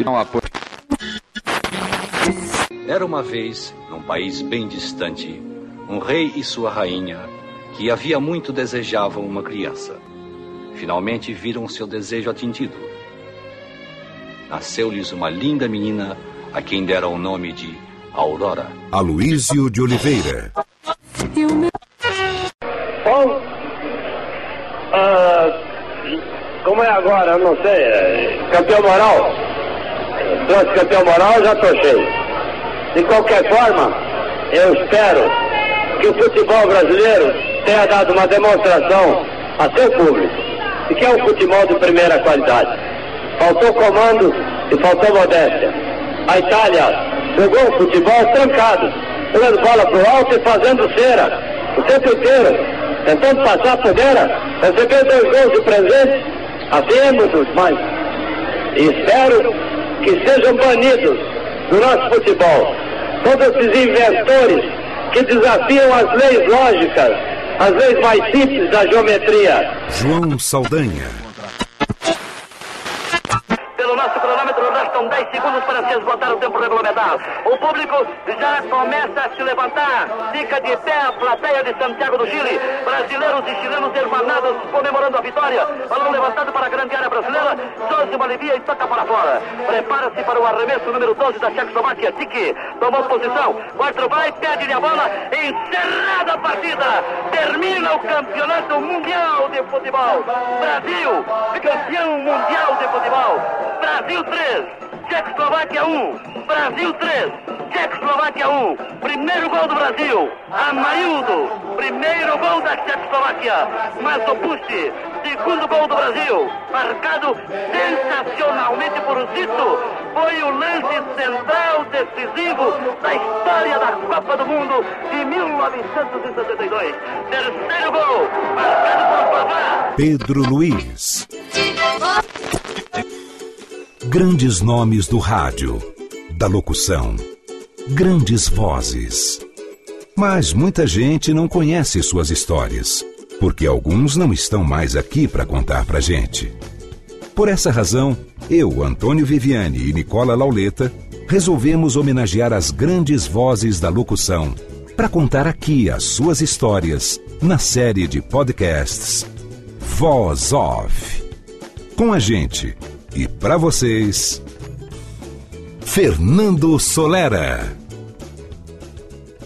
Que não apoia. Era uma vez, num país bem distante, um rei e sua rainha que havia muito desejavam uma criança. Finalmente viram seu desejo atendido. Nasceu-lhes uma linda menina a quem deram o nome de Aurora. Aloísio de Oliveira. Bom, ah, como é agora, eu não sei, é, campeão moral? Trouxe campeão moral, já cheio. De qualquer forma, eu espero que o futebol brasileiro tenha dado uma demonstração a seu público de que é um futebol de primeira qualidade. Faltou comando e faltou modéstia. A Itália jogou um futebol trancado, jogando bola pro alto e fazendo cera o tempo inteiro, tentando passar a fogueira, recebeu dois gols de presente, havemos mais. E espero que sejam banidos do nosso futebol todos esses inventores que desafiam as leis lógicas, as leis mais simples da geometria. João Saldanha. Pelo nosso cronômetro, restam 10 segundos para se esgotar o tempo regulamentar. O público já começa a se levantar. Fica de pé a plateia de Santiago do Chile. Brasileiros e chilenos hermanados comemorando a vitória. Balão levantado para a grande área brasileira. Josi alivia e toca para fora. Prepara-se para o arremesso número 12 da Tchecoslováquia. Tiki tomou posição. Quatro vai, pede-lhe a bola. Encerrada a partida. Termina o campeonato mundial de futebol. Brasil, campeão mundial de futebol. Brasil 3, Tchecoslováquia 1. Brasil 3, Tchecoslováquia 1. Primeiro gol do Brasil. Amarildo. Primeiro gol da Tchecoslováquia. Mazopusti. Segundo gol do Brasil. Marcado sensacionalmente por Zito. Foi o lance central decisivo da história da Copa do Mundo de 1962. Terceiro gol. Marcado por Pavá. Pedro Luiz. Grandes nomes do rádio, da locução, grandes vozes. Mas muita gente não conhece suas histórias, porque alguns não estão mais aqui para contar pra gente. Por essa razão, eu, Antônio Viviane e Nicola Lauleta resolvemos homenagear as grandes vozes da locução para contar aqui as suas histórias na série de podcasts Voz Off. Com a gente e para vocês, Fernando Solera.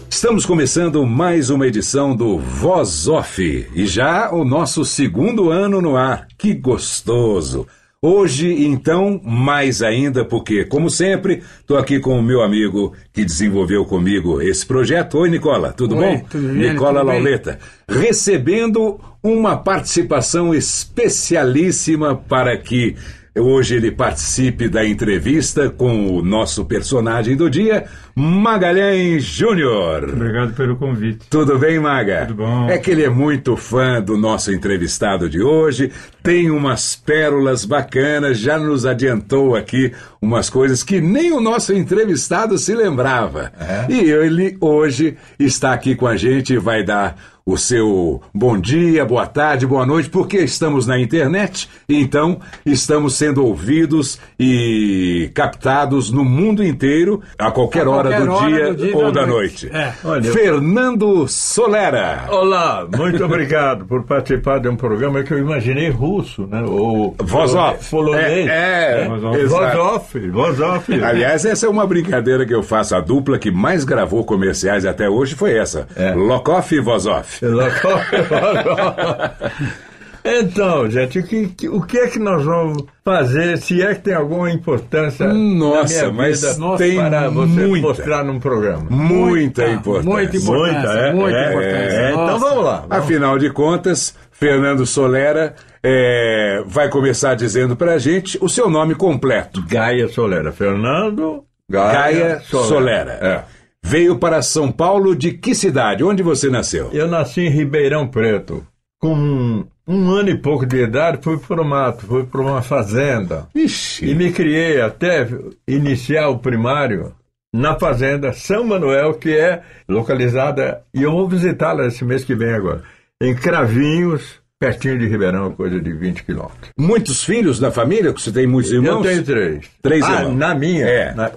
Estamos começando mais uma edição do Voz Off e já o nosso segundo ano no ar. Que gostoso! Hoje, então, mais ainda, porque, como sempre, estou aqui com o meu amigo que desenvolveu comigo esse projeto. Oi, Nicola, tudo Oi, bom? tudo bem, Nicola tudo bem. Lauleta, recebendo uma participação especialíssima para que hoje ele participe da entrevista com o nosso personagem do dia, Magalhães Júnior. Obrigado pelo convite. Tudo bem, Maga? Tudo bom. É que ele é muito fã do nosso entrevistado de hoje, tem umas pérolas bacanas, já nos adiantou aqui umas coisas que nem o nosso entrevistado se lembrava. É? E ele hoje está aqui com a gente e vai dar o seu bom dia, boa tarde, boa noite, porque estamos na internet, então estamos sendo ouvidos e captados no mundo inteiro a qualquer, A hora, do, hora dia do dia e ou da da noite. noite. É. Olha, Fernando Solera. Olá, muito obrigado por participar de um programa que eu imaginei russo, né? Ou Voz off. polonês. É, é, Voz off. exato. Voz off, voz off. Aliás, essa é uma brincadeira que eu faço. A dupla que mais gravou comerciais até hoje foi essa. É. Lokoff e Voz Off. Então, gente, o que, que- o que é que nós vamos fazer, se é que tem alguma importância Nossa, na minha mas vida tem para você muita. mostrar num programa? Muita, importância. muita importância, Muita, é? muita É, importância. é, então vamos lá. vamos. Afinal de contas, Fernando Solera é, vai começar dizendo pra gente o seu nome completo. Gaia Solera. Fernando Gaia, Gaia Solera. Solera. É. Veio para São Paulo de que cidade? Onde você nasceu? Eu nasci em Ribeirão Preto. Com um, ano e pouco de idade, fui para o mato, fui para uma fazenda. Ixi. E me criei até iniciar o primário na fazenda São Manuel, que é localizada, e eu vou visitá-la esse mês que vem agora, em Cravinhos, pertinho de Ribeirão, coisa de 20 quilômetros. Muitos filhos da família? Você tem muitos irmãos? Eu tenho três. Três ah, irmãos. Na minha, É. na-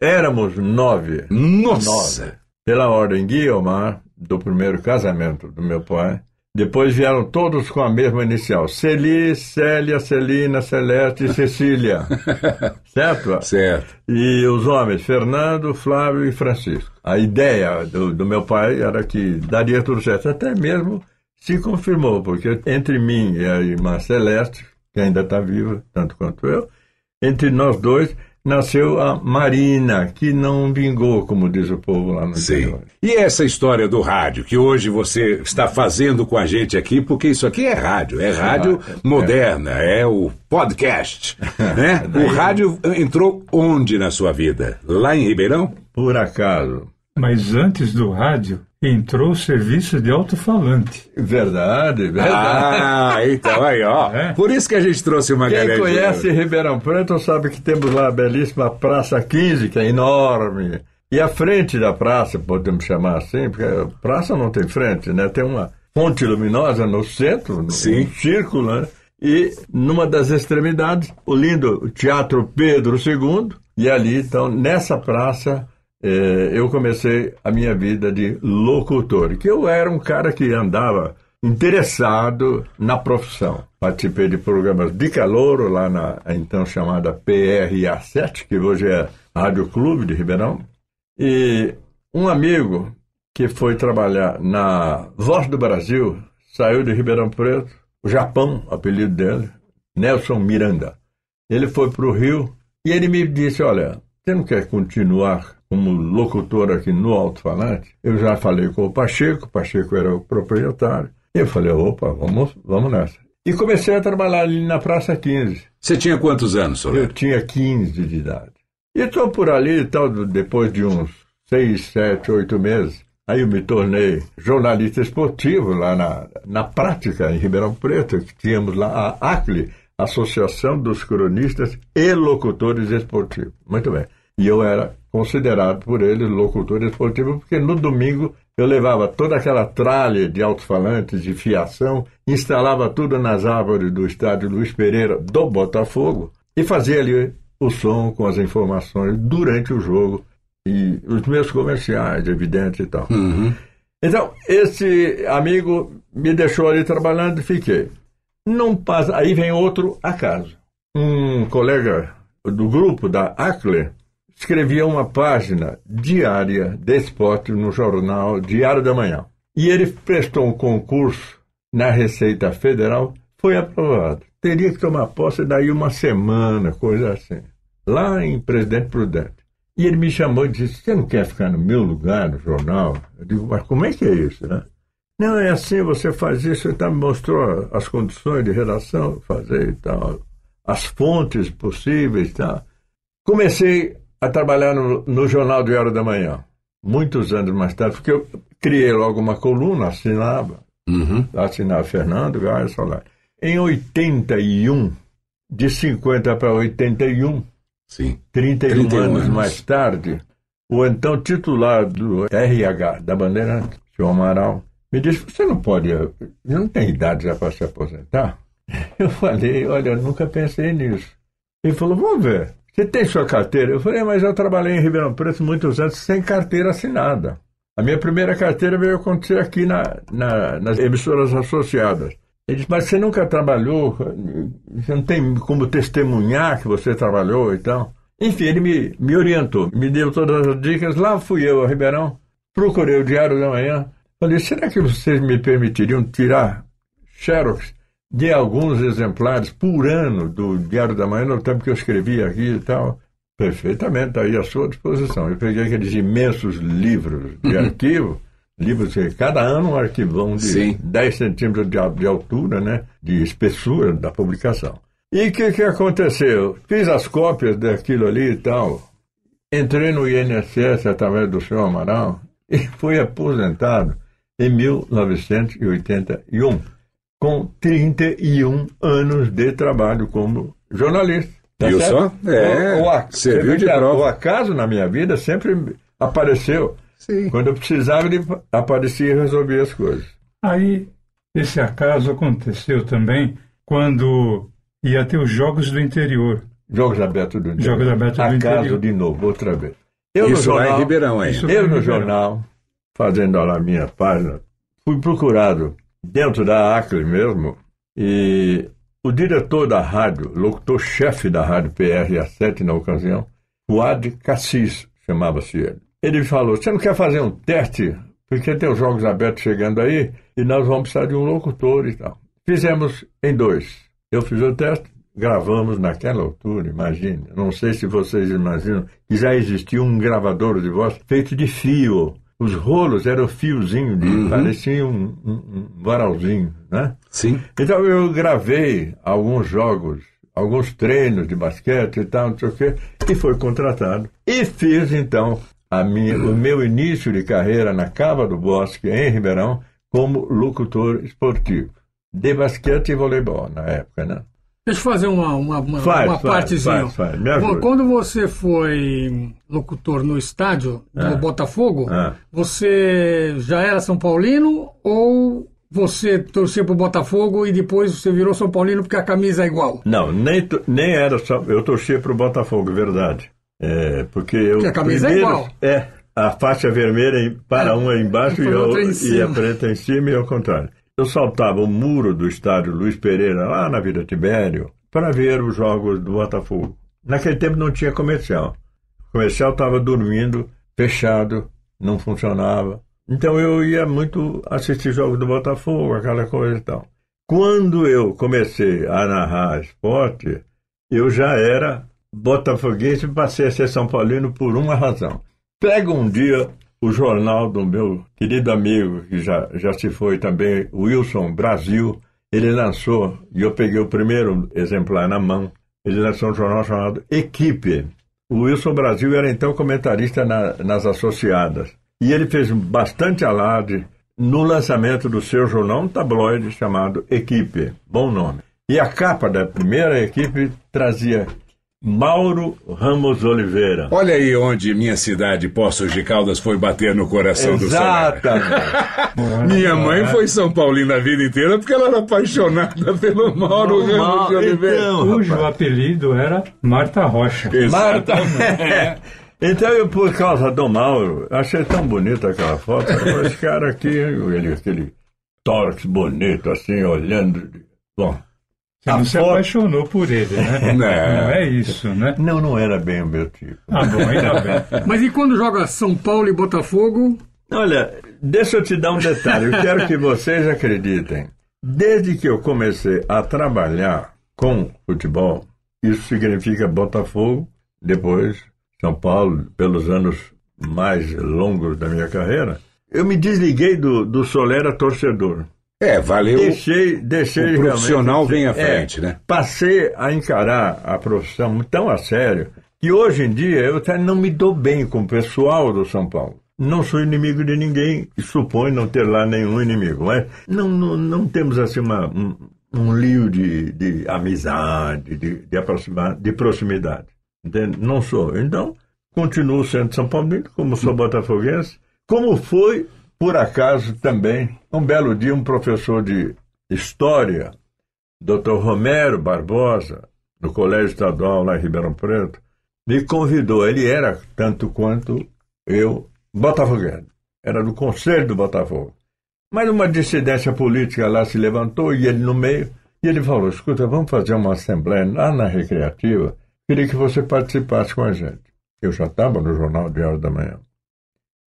éramos nove. Nossa! Nove. Pela ordem Guiomar, do primeiro casamento do meu pai. Depois vieram todos com a mesma inicial: Celi, Célia, Celina, Celeste e Cecília. certo? Certo. E os homens, Fernando, Flávio e Francisco. A ideia do, do meu pai era que daria tudo certo. Até mesmo se confirmou, porque entre mim e a irmã Celeste, que ainda está viva, tanto quanto eu, entre nós dois nasceu a Marina, que não vingou, como diz o povo lá no Sim. interior. E essa história do rádio, que hoje você está fazendo com a gente aqui, porque isso aqui é rádio, é rádio moderna, é o podcast. Né? O rádio entrou onde na sua vida? Lá em Ribeirão? Por acaso. Mas antes do rádio, entrou o serviço de alto-falante. Verdade, verdade. Ah, então aí, ó. É. Por isso que a gente trouxe uma Quem galera. conhece Ribeirão Preto sabe que temos lá a belíssima Praça 15, que é enorme. E a frente da praça, podemos chamar assim, porque a praça não tem frente, né? Tem uma fonte luminosa no centro, no Sim. um círculo, né? E numa das extremidades, o lindo Teatro Pedro II. E ali, então, nessa praça, eu comecei a minha vida de locutor, que eu era um cara que andava interessado na profissão. Participei de programas de calouro lá na então chamada PRA7, que hoje é Rádio Clube de Ribeirão. E um amigo que foi trabalhar na Voz do Brasil saiu de Ribeirão Preto, o Japão, apelido dele, Nelson Miranda. Ele foi para o Rio e ele me disse: Olha, você não quer continuar como locutor aqui no alto-falante? Eu já falei com o Pacheco, o Pacheco era o proprietário. E eu falei: opa, vamos, vamos nessa. E comecei a trabalhar ali na Praça 15. Você tinha quantos anos, Eu Soleto? tinha 15 de idade. E estou por ali e tal, depois de uns 6, 7, 8 meses. Aí eu me tornei jornalista esportivo lá na, na prática, em Ribeirão Preto, que tínhamos lá a ACLE, Associação dos Cronistas e Locutores Esportivos. Muito bem. E eu era considerado por eles locutor esportivo, porque no domingo eu levava toda aquela tralha de alto-falantes, de fiação, instalava tudo nas árvores do estádio Luiz Pereira do Botafogo e fazia ali o som com as informações durante o jogo e os meus comerciais, evidente e tal. Então, esse amigo me deixou ali trabalhando e fiquei. Não passa, aí vem outro acaso. Um colega do grupo da Acle escrevia uma página diária de esporte no jornal Diário da Manhã. E ele prestou um concurso na Receita Federal, foi aprovado. Teria que tomar posse daí uma semana, coisa assim. Lá em Presidente Prudente. E ele me chamou e disse: Você não quer ficar no meu lugar no jornal? Eu digo: Mas como é que é isso, né? Não, é assim, você faz isso, e tal, me mostrou as condições de redação, fazer e tal, as fontes possíveis e tal. Comecei a trabalhar no, no Jornal Diário da Manhã, muitos anos mais tarde, porque eu criei logo uma coluna, assinava, Uhum. assinava Fernando Gaia Solar. Em 81, de 50 para 81, Sim. 31, 31 anos, anos. mais tarde, o então titular do RH da Bandeirante, senhor Amaral, me disse: Você não pode, não tem idade já para se aposentar? Eu falei: Olha, eu nunca pensei nisso. Ele falou: Vamos ver, você tem sua carteira? Eu falei: Mas eu trabalhei em Ribeirão Preto muitos anos sem carteira assinada. A minha primeira carteira veio acontecer aqui na, na- nas emissoras associadas. Ele disse, mas você nunca trabalhou, você não tem como testemunhar que você trabalhou e tal. Enfim, ele me, me orientou, me deu todas as dicas. Lá fui eu a Ribeirão, procurei o Diário da Manhã. Falei, será que vocês me permitiriam tirar xerox de alguns exemplares por ano do Diário da Manhã, no tempo que eu escrevia aqui e tal? Perfeitamente, está aí à sua disposição. Eu peguei aqueles imensos livros de arquivo, livros, eh, cada ano um arquivão de Sim. 10 centímetros de, de altura, né? De espessura da publicação. E o que, que aconteceu? Fiz as cópias daquilo ali e tal. Entrei no INSS através do senhor Amaral e fui aposentado em 1981, com 31 anos de trabalho como jornalista. Tá Viu certo? só? É, O- o ac- serviu de prova. O acaso na minha vida sempre apareceu. Sim. Quando eu precisava, ele aparecia e resolvia as coisas. Aí, esse acaso aconteceu também quando ia ter os Jogos do Interior. Jogos abertos do interior. Jogos abertos do Acaso interior. de novo, outra vez. Eu Isso no lá jornal, em Ribeirão. Isso- Eu no Ribeirão. jornal, fazendo lá a minha página, fui procurado dentro da Acre mesmo, e o diretor da rádio, locutor-chefe da rádio PRA7 na ocasião, Fuad Cassis, chamava-se ele. Ele falou, você não quer fazer um teste? Porque tem os Jogos Abertos chegando aí, e nós vamos precisar de um locutor e tal. Fizemos em dois. Eu fiz o teste, gravamos naquela altura, imagine. Não sei se vocês imaginam que já existia um gravador de voz feito de fio. Os rolos eram fiozinho, de, parecia um, um, um varalzinho, né? Sim. Então eu gravei alguns jogos, alguns treinos de basquete e tal, não sei o quê, e fui contratado. E fiz então a minha, o meu início de carreira na Cava do Bosque, em Ribeirão, como locutor esportivo. De basquete e voleibol na época, né? Deixa eu fazer uma, uma, uma, Faz, uma faz, partezinha. faz. Quando você foi locutor no estádio do Ah. Botafogo, Ah. você já era São Paulino ou você torcia pro Botafogo e depois você virou São Paulino porque a camisa é igual? Não, nem, nem era só. Eu torcia para o Botafogo, é verdade. É, porque eu. Porque a camisa é primeiro- igual. É, a faixa vermelha para É, um é embaixo e eu- e a preta em cima e ao contrário. Eu saltava o muro do estádio Luiz Pereira, lá na Vila Tibério, para ver os jogos do Botafogo. Naquele tempo não tinha comercial. O comercial estava dormindo, fechado, não funcionava. Então eu ia muito assistir jogos do Botafogo, aquela coisa e tal. Quando eu comecei a narrar esporte, eu já era botafoguense e passei a ser São Paulino por uma razão. Pega um dia o jornal do meu querido amigo, que já, já se foi também, Wilson Brasil, ele lançou, e eu peguei o primeiro exemplar na mão, ele lançou um jornal chamado Equipe. O Wilson Brasil era então comentarista na- nas associadas. E ele fez bastante alarde no lançamento do seu jornal, um tabloide chamado Equipe. Bom nome. E a capa da primeira equipe trazia Mauro Ramos Oliveira. Olha aí onde minha cidade, Poços de Caldas, foi bater no coração do Solar. Exatamente. Minha mãe foi São Paulina a vida inteira porque ela era apaixonada pelo Mauro Ramos de Mauro, Oliveira. então, Cujo rapaz. apelido era Marta Rocha. Marta. Exatamente. Então eu, por causa do Mauro, achei tão bonita aquela foto. Esse cara aqui, ele, aquele tórax bonito, assim, olhando. Bom, Você A não se apaixonou por ele, né? Não. é isso, né? não, não era bem o meu tipo. Ah, bom, ainda bem. Mas e quando joga São Paulo e Botafogo? Olha, deixa eu te dar um detalhe. Eu quero que vocês acreditem. Desde que eu comecei a trabalhar com futebol, isso significa Botafogo, depois São Paulo, pelos anos mais longos da minha carreira, eu me desliguei do, do Solera torcedor. É, valeu. Deixei, deixei O profissional vem à é, frente, né? Passei a encarar a profissão tão a sério que hoje em dia eu até não me dou bem com o pessoal do São Paulo. Não sou inimigo de ninguém e suponho não ter lá nenhum inimigo, mas não, não, não temos assim uma, um, um lío de, de amizade, de, de, aproximar, de proximidade. Entende? Não sou. Então, continuo sendo São Paulino, como sou botafoguense, como foi, por acaso, também, um belo dia, um professor de História, Dr. Romero Barbosa, no Colégio Estadual lá em Ribeirão Preto, me convidou. Ele era, tanto quanto eu, botafoguense. Era do Conselho do Botafogo. Mas uma dissidência política lá se levantou e ele no meio, e ele falou, escuta, vamos fazer uma assembleia lá na Recreativa, queria que você participasse com a gente. Eu já estava no Jornal Diário da Manhã.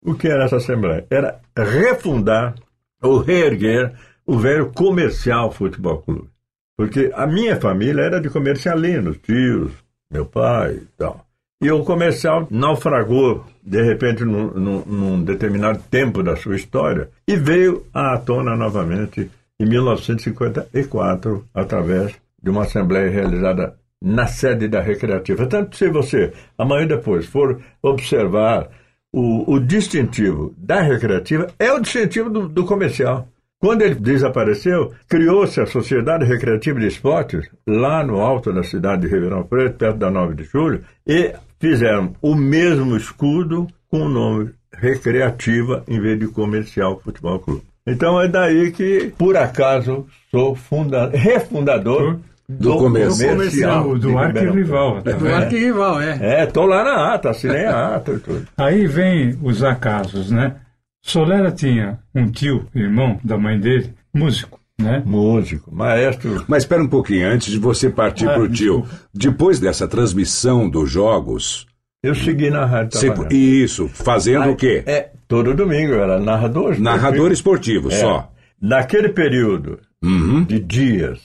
O que era essa assembleia? Era refundar ou reerguer o velho comercial futebol clube. Porque a minha família era de comercialinos, tios, meu pai e tal. E o comercial naufragou, de repente, num, num, num determinado tempo da sua história e veio à tona novamente em 1954, através de uma assembleia realizada na sede da Recreativa. Tanto se você, amanhã depois, for observar o, o distintivo da Recreativa, é o distintivo do, do comercial. Quando ele desapareceu, criou-se a Sociedade Recreativa de Esportes, lá no alto da cidade de Ribeirão Preto, perto da 9 de julho, e fizeram o mesmo escudo com o nome Recreativa em vez de Comercial Futebol Clube. Então é daí que, por acaso, sou funda refundador do, do comercial. comercial do arquirrival. É do arquirrival, é. É, tô lá na ata, assinei a ata e tudo. Aí vem os acasos, né? Solera tinha um tio, irmão da mãe dele, músico, né? Músico, maestro. Mas espera um pouquinho, antes de você partir Ah, pro tio. desculpa. Depois dessa transmissão dos jogos, Eu segui na rádio trabalhando. isso, fazendo o quê? É, todo domingo era narrador. Narrador esportivo, É. só. Naquele período Uhum. de dias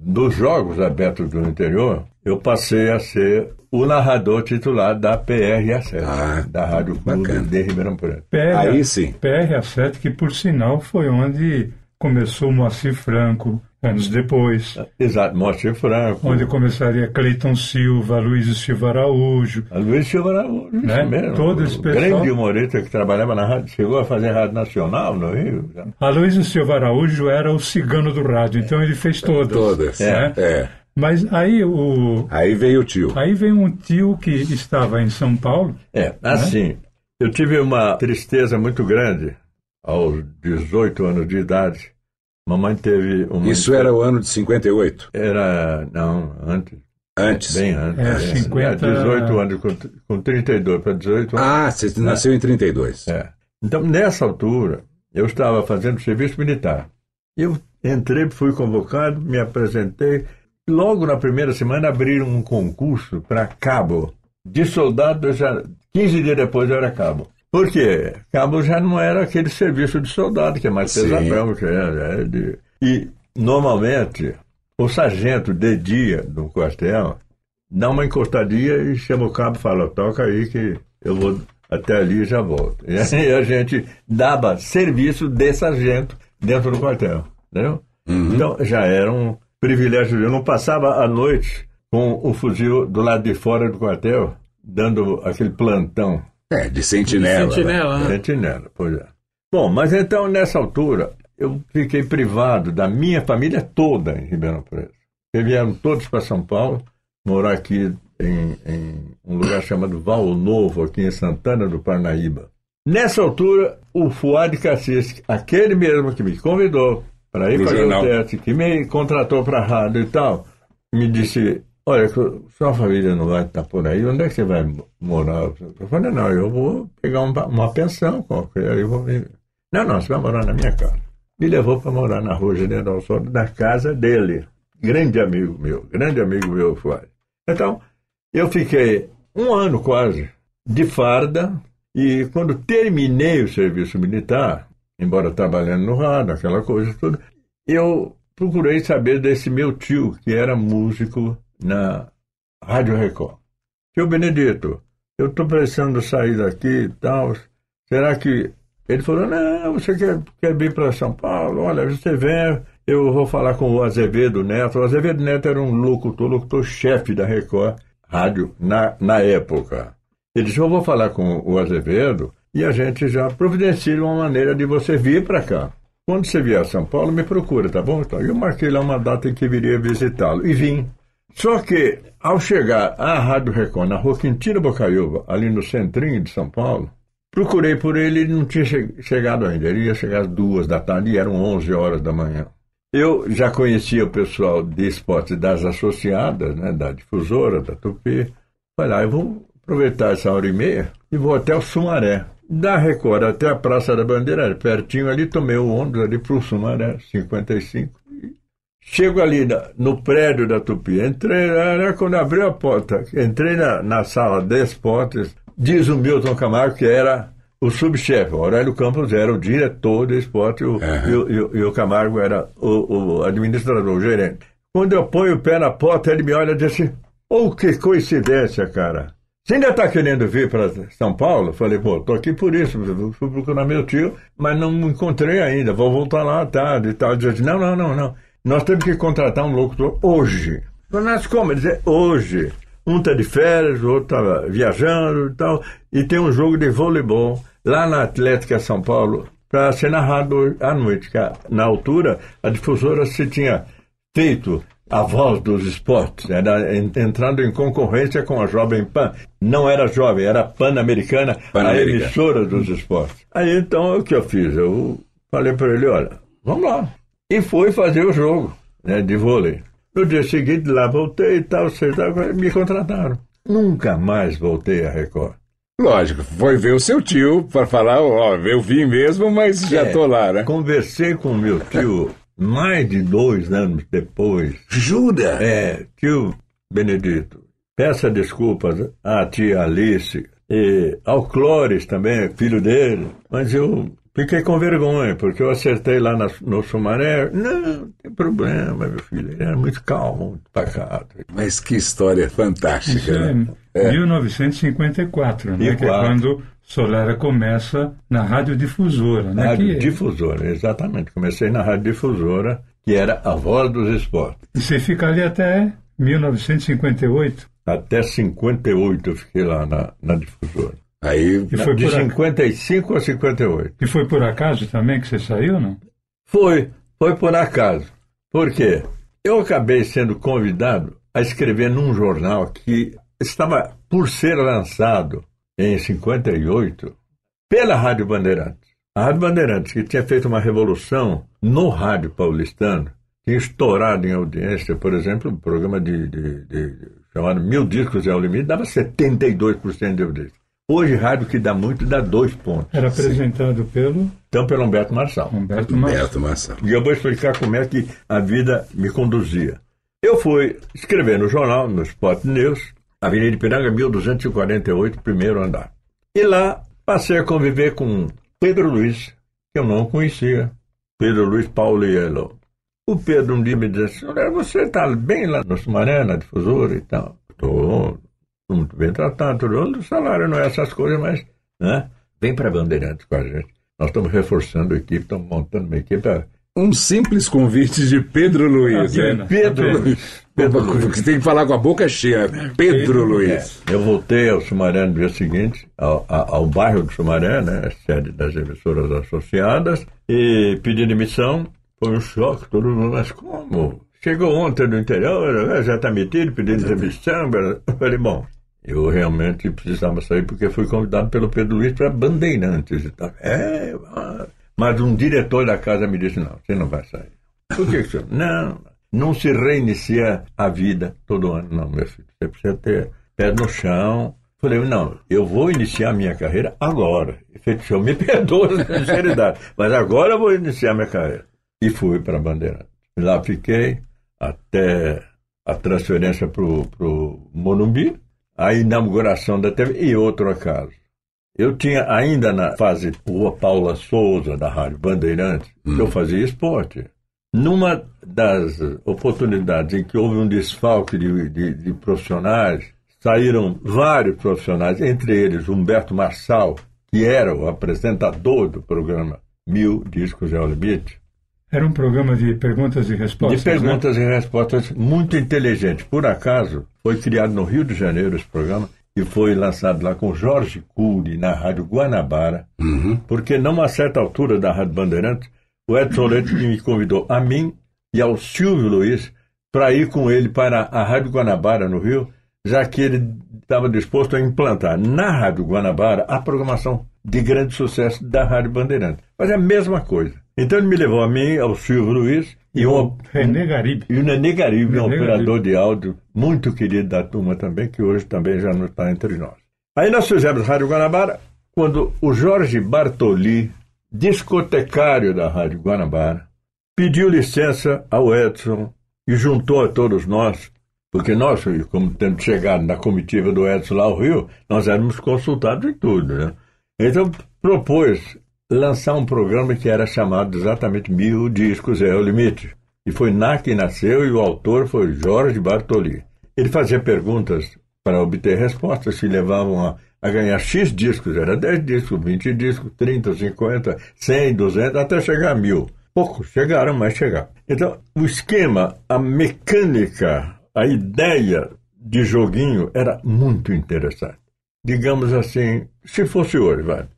dos Jogos Abertos do Interior, eu passei a ser o narrador titular da PRA7, Ah, da Rádio Clube bacana. de Ribeirão Preto. PR, Aí sim. PRA7, que por sinal foi onde começou Moacir Franco, anos depois. Exato, Moacir Franco, Onde começaria Cleiton Silva, Luiz Silva Araújo. a Luiz Silva Araújo, isso Né? mesmo. Todo esse o pessoal- grande humorista que trabalhava na rádio, chegou a fazer rádio nacional no Rio. já. Aloysio Silva Araújo era o cigano do rádio, então ele fez todas. Todas. né? É. Mas aí o Aí veio o tio. aí vem um tio que estava em São Paulo, É, assim, eu tive uma tristeza muito grande aos 18 anos de idade. Mamãe teve uma. Isso era o ano de 58. Era. Não, antes. Antes. Bem antes. É, é. 50 É, 18 anos, com, com 32 para 18 anos. Ah, você nasceu em 32. É. Então, nessa altura, eu estava fazendo serviço militar. Eu entrei, fui convocado, me apresentei. Logo na primeira semana abriram um concurso para cabo. De soldado, eu já, 15 dias depois eu era cabo. Por quê? Cabo já não era aquele serviço de soldado, que é mais Sim. pesadão. Que é, é de- E, normalmente, o sargento de dia do quartel dá uma encostadinha e chama o cabo e fala, toca aí que eu vou até ali e já volto. E aí a gente dava serviço de sargento dentro do quartel, entendeu? Então já era um privilégio. Eu não passava a noite com o fuzil do lado de fora do quartel, dando aquele plantão. É, de sentinela. Sentinela, né? Sentinela, pois é. Bom, mas então nessa altura eu fiquei privado da minha família toda em Ribeirão Preto. Eles vieram todos para São Paulo, morar aqui em, em um lugar chamado Val Novo, aqui em Santana do Parnaíba. Nessa altura, o Fuad Cassis, aquele mesmo que me convidou para ir jornal. o teste, que me contratou para a rádio e tal, me disse, olha, sua família não vai estar por aí, onde é que você vai morar? Eu falei, não, eu vou pegar uma, uma pensão qualquer, eu vou. Não, não, você vai morar na minha casa. Me levou para morar na rua General Soto, na casa dele. Grande amigo meu, grande amigo meu, Fuad. Então, eu fiquei um ano quase de farda e quando terminei o serviço militar, embora trabalhando no rádio, aquela coisa toda, eu procurei saber desse meu tio, que era músico na Rádio Record. Tio Benedito, eu estou precisando sair daqui e tal. Será que. Ele falou: Não, você quer, quer vir para São Paulo? Olha, você vem, eu vou falar com o Azevedo Neto. O Azevedo Neto era um locutor, locutor-chefe da Record Rádio na, na época. Ele disse: Eu vou falar com o Azevedo e a gente já providencia uma maneira de você vir para cá. Quando você vier a São Paulo, me procura, tá bom? Então, eu marquei lá uma data em que viria visitá-lo e vim. Só que, ao chegar à Rádio Record, na rua Quintino Bocaiúva, ali no centrinho de São Paulo, procurei por ele ele não tinha che- chegado ainda. Ele ia chegar às duas da tarde e eram 11 horas da manhã. Eu já conhecia o pessoal de esportes das associadas, né, da difusora, da Tupi. Falei, ah, eu vou aproveitar essa hora e meia e vou até o Sumaré. Da Record até a Praça da Bandeira, pertinho ali, tomei o ônibus ali para o Sumaré, 55. Chego ali na- no prédio da Tupi, entrei, era quando abriu a porta, entrei na, na sala de esportes, diz o Milton Camargo que era o subchefe, o Aurélio Campos era o diretor de esporte e o, e o- e o- e o Camargo era o, o administrador, o gerente. Quando eu ponho o pé na porta, ele me olha e diz assim, oh, que coincidência, cara. Você ainda está querendo vir para São Paulo? Falei, pô, tô aqui por isso, fui procurar meu tio, mas não me encontrei ainda, vou voltar lá à tarde e tal. Disse, não, não, não, não. Nós temos que contratar um locutor hoje. Mas como? Ele disse, hoje. Um está de férias, o outro está viajando e tal, e tem um jogo de voleibol lá na Atlética São Paulo para ser narrado à noite. Na altura, a difusora se tinha feito a voz dos esportes, era entrando em concorrência com a Jovem Pan. Não era jovem, era Pan-Americana, Pan a emissora dos esportes. Aí então o que eu fiz? Eu falei para ele: olha, vamos lá. E fui fazer o jogo né, de vôlei. No dia seguinte, lá voltei e tal, me contrataram. Nunca mais voltei a Record. Lógico, foi ver o seu tio para falar, ó, eu vim mesmo, mas já é, tô lá, né? Conversei com o meu tio mais de dois anos depois. Jura? É, tio Benedito, peça desculpas à tia Alice e ao Clóris também, filho dele, mas eu fiquei com vergonha, porque eu acertei lá na, no Sumaré. Não, não tem problema, meu filho, ele era muito calmo, muito pacato. Mas que história fantástica, Isso né? É, é. 1954, né? Que é quando Solera começa na radiodifusora, né? Rádio que... Difusora, exatamente. Comecei na radiodifusora, que era a voz dos esportes. E você fica ali até 1958? Até 58 eu fiquei lá na, na difusora. Aí, e foi de 55 a 58. E foi por acaso também que você saiu, não? Foi, foi por acaso. Por quê? Eu acabei sendo convidado a escrever num jornal que estava por ser lançado em 58, pela Rádio Bandeirantes. A Rádio Bandeirantes, que tinha feito uma revolução no rádio paulistano, tinha estourado em audiência, por exemplo, um programa de, de, de chamado Mil Discos é o Limite, dava 72% de audiência. Hoje, rádio que dá muito, dá dois pontos. Era apresentado Sim. pelo? Então, pelo Humberto Marçal. Humberto Marçal. Marçal. E eu vou explicar como é que a vida me conduzia. Eu fui escrever no jornal, no Spot News, Avenida Ipiranga, 1248, primeiro andar. E lá passei a conviver com Pedro Luiz, que eu não conhecia. Pedro Luiz Pauliello. O Pedro um dia me disse assim, você está bem lá no Sumaré, na difusora e tal? Estou muito bem tratado, tudo. O salário não é essas coisas, mas né? vem para Bandeirantes com a gente. Nós estamos reforçando a equipe, estamos montando uma equipe um simples convite de Pedro Luiz. Né? Pedro Luiz. Pedro Luiz. Você tem que falar com a boca cheia. Pedro, Pedro Luiz. É. Eu voltei ao Sumaré no dia seguinte, ao, ao, bairro do Sumaré, né, sede das emissoras associadas, e pedi demissão. Foi um choque, todo mundo, mas como? Chegou ontem do interior, já está metido, pedindo demissão. Eu falei, bom, eu realmente precisava sair porque fui convidado pelo Pedro Luiz para Bandeirantes e tal. É, mas um diretor da casa me disse: não, você não vai sair. Por que, senhor? Não, não se reinicia a vida todo ano, não, meu filho. Você precisa ter pé no chão. Falei, não, eu vou iniciar minha carreira agora. Senhor me perdoa a sinceridade, mas agora eu vou iniciar minha carreira. E fui para a Bandeira. Lá fiquei até a transferência para o Monumbi, a inauguração da TV e outro acaso. Eu tinha ainda na fase Rua Paula Souza, da Rádio Bandeirantes, hum. eu fazia esporte. Numa das oportunidades em que houve um desfalque de, de, de profissionais, saíram vários profissionais, entre eles Humberto Marçal, que era o apresentador do programa Mil Discos ao Limite. Era um programa de perguntas e respostas. De perguntas né? e respostas muito inteligente. Por acaso, foi criado no Rio de Janeiro esse programa que foi lançado lá com Jorge Cury na Rádio Guanabara, uhum. porque numa certa altura da Rádio Bandeirantes, o Edson Leite me convidou a mim e ao Silvio Luiz para ir com ele para a Rádio Guanabara, no Rio, já que ele estava disposto a implantar na Rádio Guanabara a programação de grande sucesso da Rádio Bandeirantes. Mas é a mesma coisa. Então ele me levou a mim, ao Silvio Luiz, e o René Garibe. E o René Garibe, um operador de áudio muito querido da turma também, que hoje também já não está entre nós. Aí nós fizemos Rádio Guanabara, quando o Jorge Bartoli, discotecário da Rádio Guanabara, pediu licença ao Edson e juntou a todos nós, porque nós, como tendo chegado na comitiva do Edson lá ao Rio, nós éramos consultados em tudo, né? Então propôs lançar um programa que era chamado exatamente Mil Discos é o Limite. E foi lá que nasceu e o autor foi Jorge Bartoli. Ele fazia perguntas para obter respostas que levavam a, a ganhar X discos, era 10 discos, 20 discos, 30, 50, 100, 200, até chegar a mil. Poucos chegaram, mas chegaram. Então, o esquema, a mecânica, a ideia de joguinho era muito interessante. Digamos assim, se fosse hoje, vai.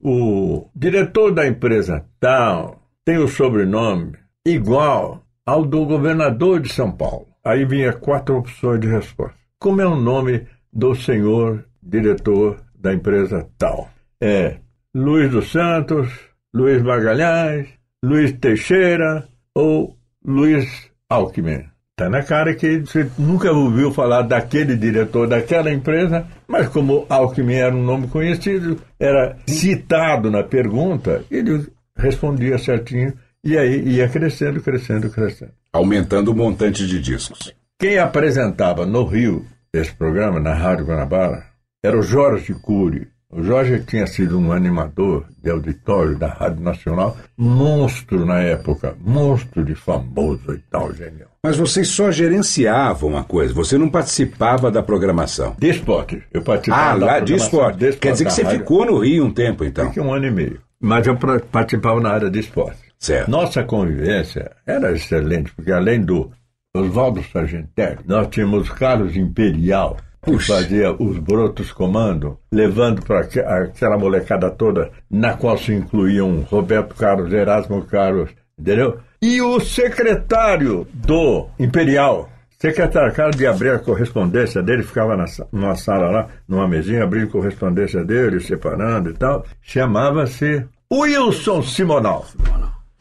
O diretor da empresa tal tem o sobrenome igual ao do governador de São Paulo. Aí vinha quatro opções de resposta. Como é o nome do senhor diretor da empresa tal? É Luiz dos Santos, Luiz Magalhães, Luiz Teixeira ou Luiz Alckmin. Está na cara que você nunca ouviu falar daquele diretor daquela empresa, mas como Alckmin era um nome conhecido, era citado na pergunta, ele respondia certinho e aí ia crescendo, crescendo, crescendo. Aumentando o montante de discos. Quem apresentava no Rio esse programa, na Rádio Guanabara, era o Jorge Cury. O Jorge tinha sido um animador de auditório da Rádio Nacional, monstro na época, monstro de famoso e tal, genial. Mas vocês só gerenciavam a coisa, você não participava da programação. De esporte. Eu participava Ah, da lá de esporte. de Quer dizer que você rádio. ficou no Rio um tempo, então. Fiquei um ano e meio. Mas eu participava na área de esporte. Certo. Nossa convivência era excelente, porque além do Oswaldo Sargentelli, nós tínhamos Carlos Imperial, que Puxa. fazia os brotos comando, levando para aquela molecada toda, na qual se incluíam Roberto Carlos, Erasmo Carlos, entendeu? E o secretário do Imperial, secretário, cara de abrir a correspondência dele, ficava na, numa sala lá, numa mesinha, abrindo correspondência dele, separando e tal, chamava-se Wilson Simonal.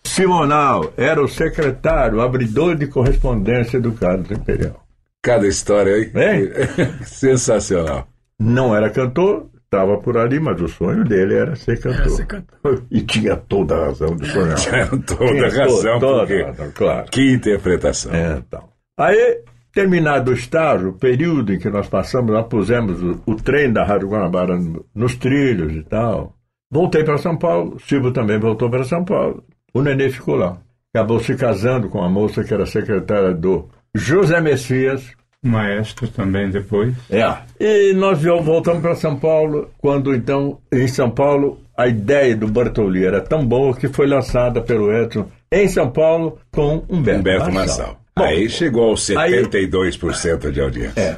Simonal era o secretário, abridor de correspondência do Carlos Imperial. Cada história aí. É? Sensacional. Não era cantor, estava por ali, mas o sonho dele era ser cantor. ser cantor. E tinha toda a razão de sonhar. Tinha toda Tinha razão, toda porque- a razão, claro. Que interpretação. É, então. Aí, terminado o estágio, o período em que nós passamos, nós pusemos o, o trem da Rádio Guanabara no- nos trilhos e tal. Voltei para São Paulo, o Silvio também voltou para São Paulo. O Nenê ficou lá. Acabou se casando com a moça que era secretária do José Messias, Maestro também depois. é. E nós vol- voltamos para São Paulo, quando então, em São Paulo, a ideia do Bartoli era tão boa que foi lançada pelo Edson em São Paulo com Humberto, Humberto Marçal. Bom, Aí chegou aos aí- 72% de audiência. É.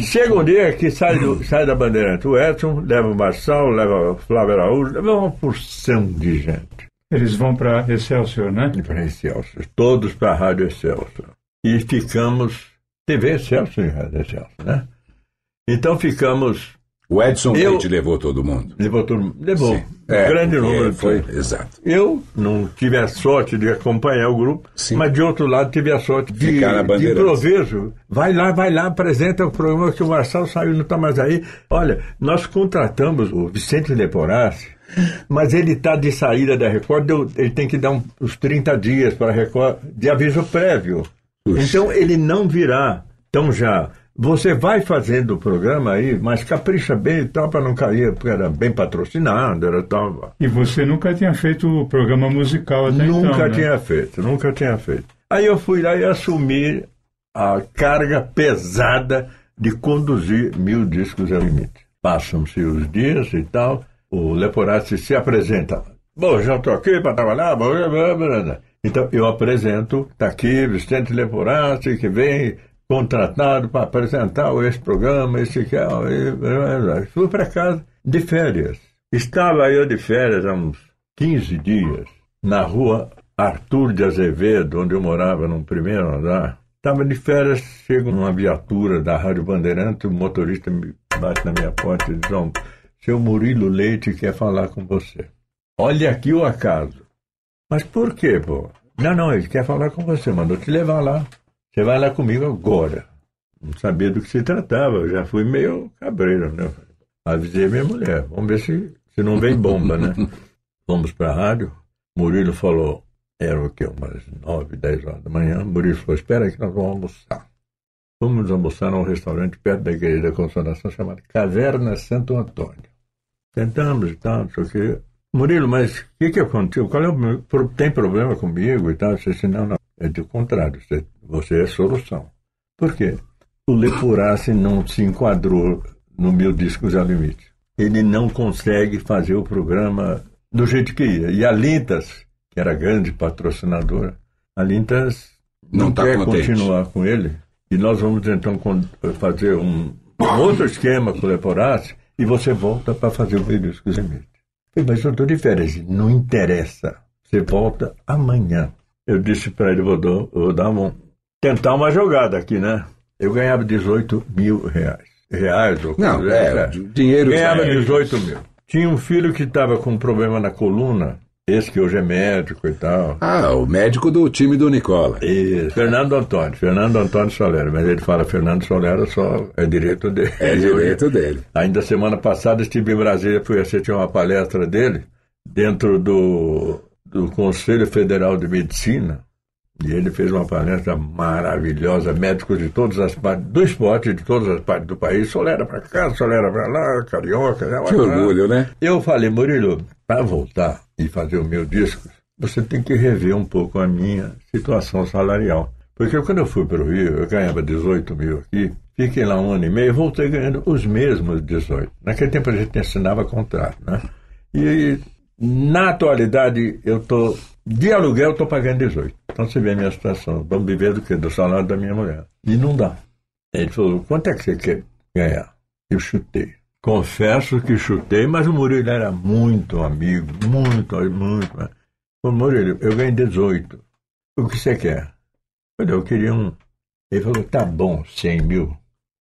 Chega um dia que sai, do- sai da Bandeirante o Edson, leva o Marçal, leva o Flávio Araújo, leva uma porção de gente Eles vão para Excelsior, né? para Excelsior, todos para a Rádio Excelsior. E ficamos, TV Excelsior e Rádio Excelsior, né? Então ficamos, O Edson Eu- Leite levou todo mundo. levou, todo mundo- levou Sim. um É, grande número foi. Exato. Eu não tive a sorte de acompanhar o grupo, Sim. mas de outro lado tive a sorte de, Ficar na de improviso. Vai lá, vai lá, apresenta o programa que o Marçal saiu, não está mais aí. Olha, nós contratamos o Vicente Leporassi, mas ele está de saída da Record, ele tem que dar um- uns 30 dias para a Record de aviso prévio. Então ele não virá. Então já. Você vai fazendo o programa aí, mas capricha bem e tal, para não cair, porque era bem patrocinado, era tal. E você nunca tinha feito o programa musical até então, Nunca né? tinha feito, nunca tinha feito. Aí eu fui lá e assumi a carga pesada de conduzir mil discos ao limite. Passam-se os dias e tal, o Leporassi se apresenta. Bom, já estou aqui para trabalhar. blá, blá, blá, blá. Então eu apresento, está aqui Vicente Leporassi, que vem contratado para apresentar esse programa, esse que é. Fui para casa de férias. Estava eu de férias há uns 15 dias, na rua Arthur de Azevedo, onde eu morava, num primeiro andar. Estava de férias, chega uma viatura da Rádio Bandeirante, o motorista me bate na minha porta e diz: "Ó, seu Murilo Leite quer falar com você. Olha aqui o acaso. Mas por quê, pô? Não, não, ele quer falar com você, mandou te levar lá. Você vai lá comigo agora. Não sabia do que se tratava, eu já fui meio cabreiro, né? Avisei minha mulher, vamos ver se, se não vem bomba, né? Fomos para a rádio, Murilo falou, era o quê? Umas nove, dez horas da manhã. Murilo falou, espera aí que nós vamos almoçar. Fomos almoçar num restaurante perto da igreja da Consolação chamado Caverna Santo Antônio. Sentamos e tal, não sei o quê. Murilo, mas o que, que aconteceu? Qual é o tem problema comigo e tal? Eu disse, não, não. É do contrário, você, você é solução. Por quê? o Lepurassi não se enquadrou no meu Discos ao Limite. Ele não consegue fazer o programa do jeito que ia. E a Lintas, que era grande patrocinadora, a Lintas não, Não tá quer contente. continuar com ele. E nós vamos então fazer um, um outro esquema com o Leporassi e você volta para fazer o meu Discos ao Limite. Falei, Mas eu estou de férias. Não interessa. Você volta amanhã. Eu disse para ele, vou vou dar um, tentar uma jogada aqui, né? Eu ganhava 18 mil reais. Reais ou Não, coisa, é, é. o dinheiro Ganhava é- 18 mil. Tinha um filho que estava com um problema na coluna, esse que hoje é médico e tal. Ah, o médico do time do Nicola. Isso. Fernando Antônio, Fernando Antônio Solera, mas ele fala Fernando Solera só é direito dele. É direito dele. Ainda semana passada estive em Brasília, fui assistir uma palestra dele dentro do, do Conselho Federal de Medicina. E ele fez uma palestra maravilhosa, médicos de todas as partes, do esporte, de todas as partes do país. Solera para cá, Solera para lá, carioca. lá, Que orgulho, né? Eu falei, Murilo, para voltar e fazer o meu disco, você tem que rever um pouco a minha situação salarial. Porque quando eu fui para o Rio, eu ganhava 18 mil aqui, fiquei lá um ano e meio e voltei ganhando os mesmos 18. Naquele tempo a gente assinava contrato, né? E na atualidade eu tô de aluguel eu estou pagando 18. Então você vê a minha situação. Vamos viver do quê? Do salário da minha mulher. E não dá. Ele falou, quanto é que você quer ganhar? Eu chutei. Confesso que chutei, mas o Murilo era muito amigo, muito, muito. Falei, Murilo, eu ganhei 18. O que você quer? Eu falei, eu queria um. Ele falou, tá bom, 100 mil.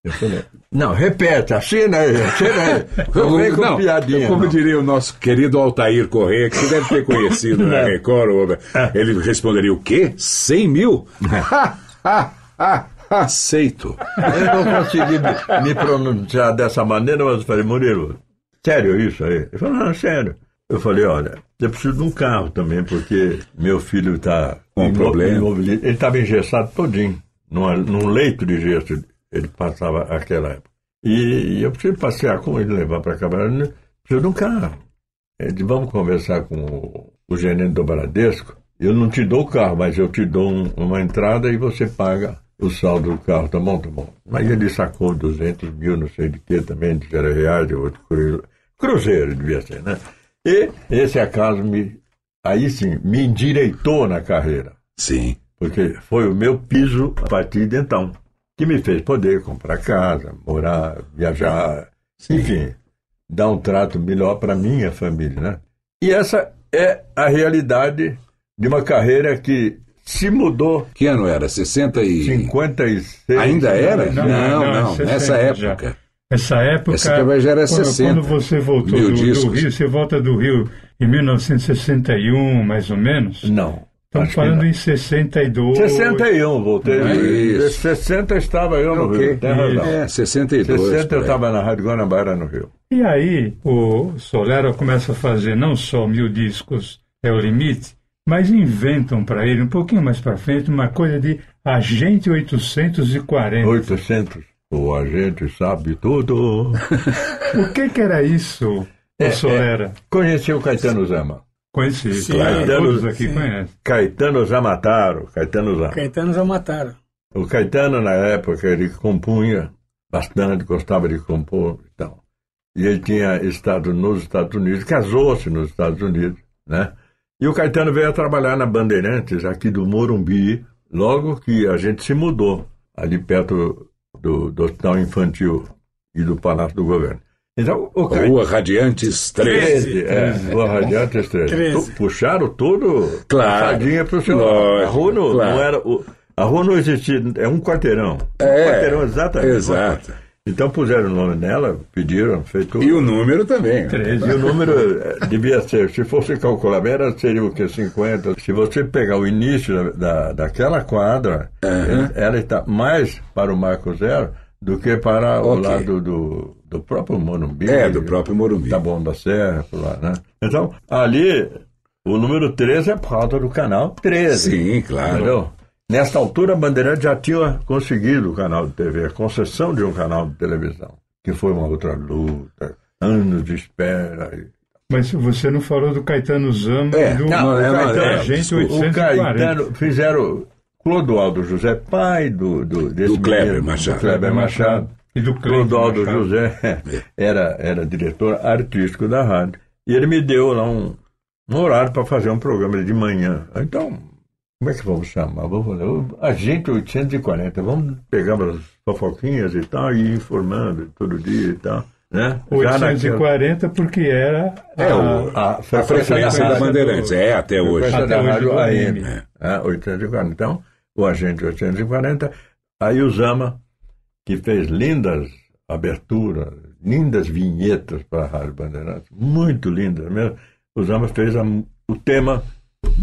Eu falei, não, repete, assina aí, assina aí. Não vem com Não, piadinha. como não. diria o nosso querido Altair Correia, que você deve ter conhecido na Record, ou- ele responderia o quê? 100 mil? Aceito. Eu não consegui me, me pronunciar dessa maneira, mas eu falei, Murilo, sério isso aí? Ele falou, não, sério. Eu falei, olha, eu preciso de um carro também, porque meu filho está Com um problema. Ele estava engessado todinho, numa, num leito de gesso, ele passava aquela época. E, e eu preciso passear com ele, levar para cá. Eu preciso de um carro. Ele disse, vamos conversar com o, o gerente do Bradesco. Eu não te dou o carro, mas eu te dou um- uma entrada e você paga o saldo do carro. Tá bom, tá bom. Mas ele sacou 200 mil, não sei de que também, de era reais, outro cru- cruzeiro devia ser, né? E esse acaso me, aí sim, me endireitou na carreira. Sim. Porque foi o meu piso a partir de então, que me fez poder comprar casa, morar, viajar, enfim, dar um trato melhor para minha família, né? E essa é a realidade de uma carreira que se mudou Que ano era? 60 e... 56. Ainda era? Não, Não, não, não, 60 nessa já. época. Essa época. Essa época já era quando, 60. Quando você voltou do, do. Rio, você volta do Rio em 1961, mais ou menos. Não. Estamos falando não. em 62. 61, voltei. Não é isso. 60 estava eu no Ok. Rio, tem razão. É, 62. 60 eu estava na Rádio Guanabara, no Rio. E aí o Solera começa a fazer não só mil discos é o limite, mas inventam para ele um pouquinho mais para frente uma coisa de Agente 840. 800. O agente sabe tudo. O que que era isso, o Solera? Conheci o Caetano Zama. Conheci, Sim. claro, todos aqui Sim. conhecem. Caetano Zamataro, Caetano Zama. Caetano já mataram. O Caetano, na época, ele compunha bastante, gostava de compor e tal. E ele tinha estado nos Estados Unidos, casou-se nos Estados Unidos, né? E o Caetano veio a trabalhar na Bandeirantes, aqui do Morumbi, logo que a gente se mudou, ali perto do, do Hospital Infantil e do Palácio do Governo. Então, o Caetano... Rua Radiantes 13. 13, é, Rua Radiantes 13. 13. Tu- Puxaram tudo Claro. passadinha pro seu Lógico, A rua não, claro. não era. o- a rua não existia, é um quarteirão. É, um quarteirão exatamente. exato. Então puseram o nome nela, pediram, fez tudo. E o número também. 13. E o número eh, devia ser, se fosse calcular, bem, era, seria o que? 50. Se você pegar o início da, da- daquela quadra, Aham. ela está mais para o Marco Zero do que para o Ok. lado do, do próprio Morumbi. É, do próprio Morumbi. Da Bom da Serra, por lá, né? Então, ali, o número 13 é por causa do canal 13. Sim, claro. Entendeu? Nesta altura, a Bandeirante já tinha conseguido o canal de TV, a concessão de um canal de televisão, que foi uma outra luta, anos de espera. e- Mas você não falou do Caetano Zama É, e do não, é, não, Caetano, é, Agente desculpa. O 840. Caetano fizeram Clodoaldo José, pai do, do, desse Do Kleber menino, Machado. do Kleber Machado. E do Cleiton Clodoaldo Machado. José era, era diretor artístico da rádio. E ele me deu lá um, um horário para fazer um programa de manhã. Então, como é que vamos chamar? Vamos fazer, o Agente 840. Vamos pegar umas fofoquinhas e tal, e ir informando todo dia e tal. Né? Já naquela- 840 porque era É, a- o- a A frequência da Bandeirantes, é até hoje. Até da hoje rádio do AM. AM. É, 840. Então, o agente 840, aí o Zama, que fez lindas aberturas, lindas vinhetas para a Rádio Bandeirantes, muito lindas mesmo. O Zama fez a- o tema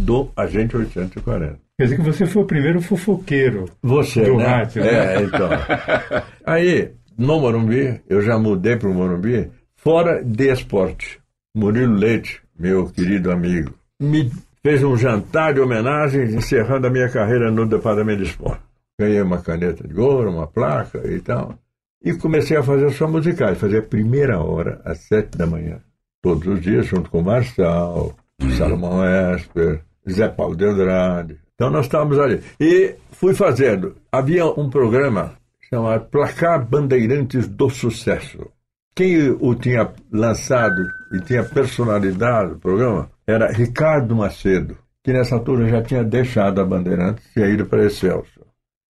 do Agente 840. Quer dizer que você foi o primeiro fofoqueiro. Você, Do né? rádio, né? É, então. Aí, no Morumbi, eu já mudei para o Morumbi, fora de esporte. Murilo Leite, meu querido amigo, me fez um jantar de homenagem encerrando a minha carreira no departamento de esporte. Ganhei uma caneta de ouro, uma placa e tal. E comecei a fazer só musicais, fazer a primeira hora às sete da manhã. Todos os dias, junto com o Marçal, Salomão Esper, Zé Paulo de Andrade. Então nós estávamos ali. E fui fazendo. Havia um programa chamado Placar Bandeirantes do Sucesso. Quem o tinha lançado e tinha personalidade do programa era Ricardo Macedo, que nessa altura já tinha deixado a Bandeirantes e ido para Excelsior.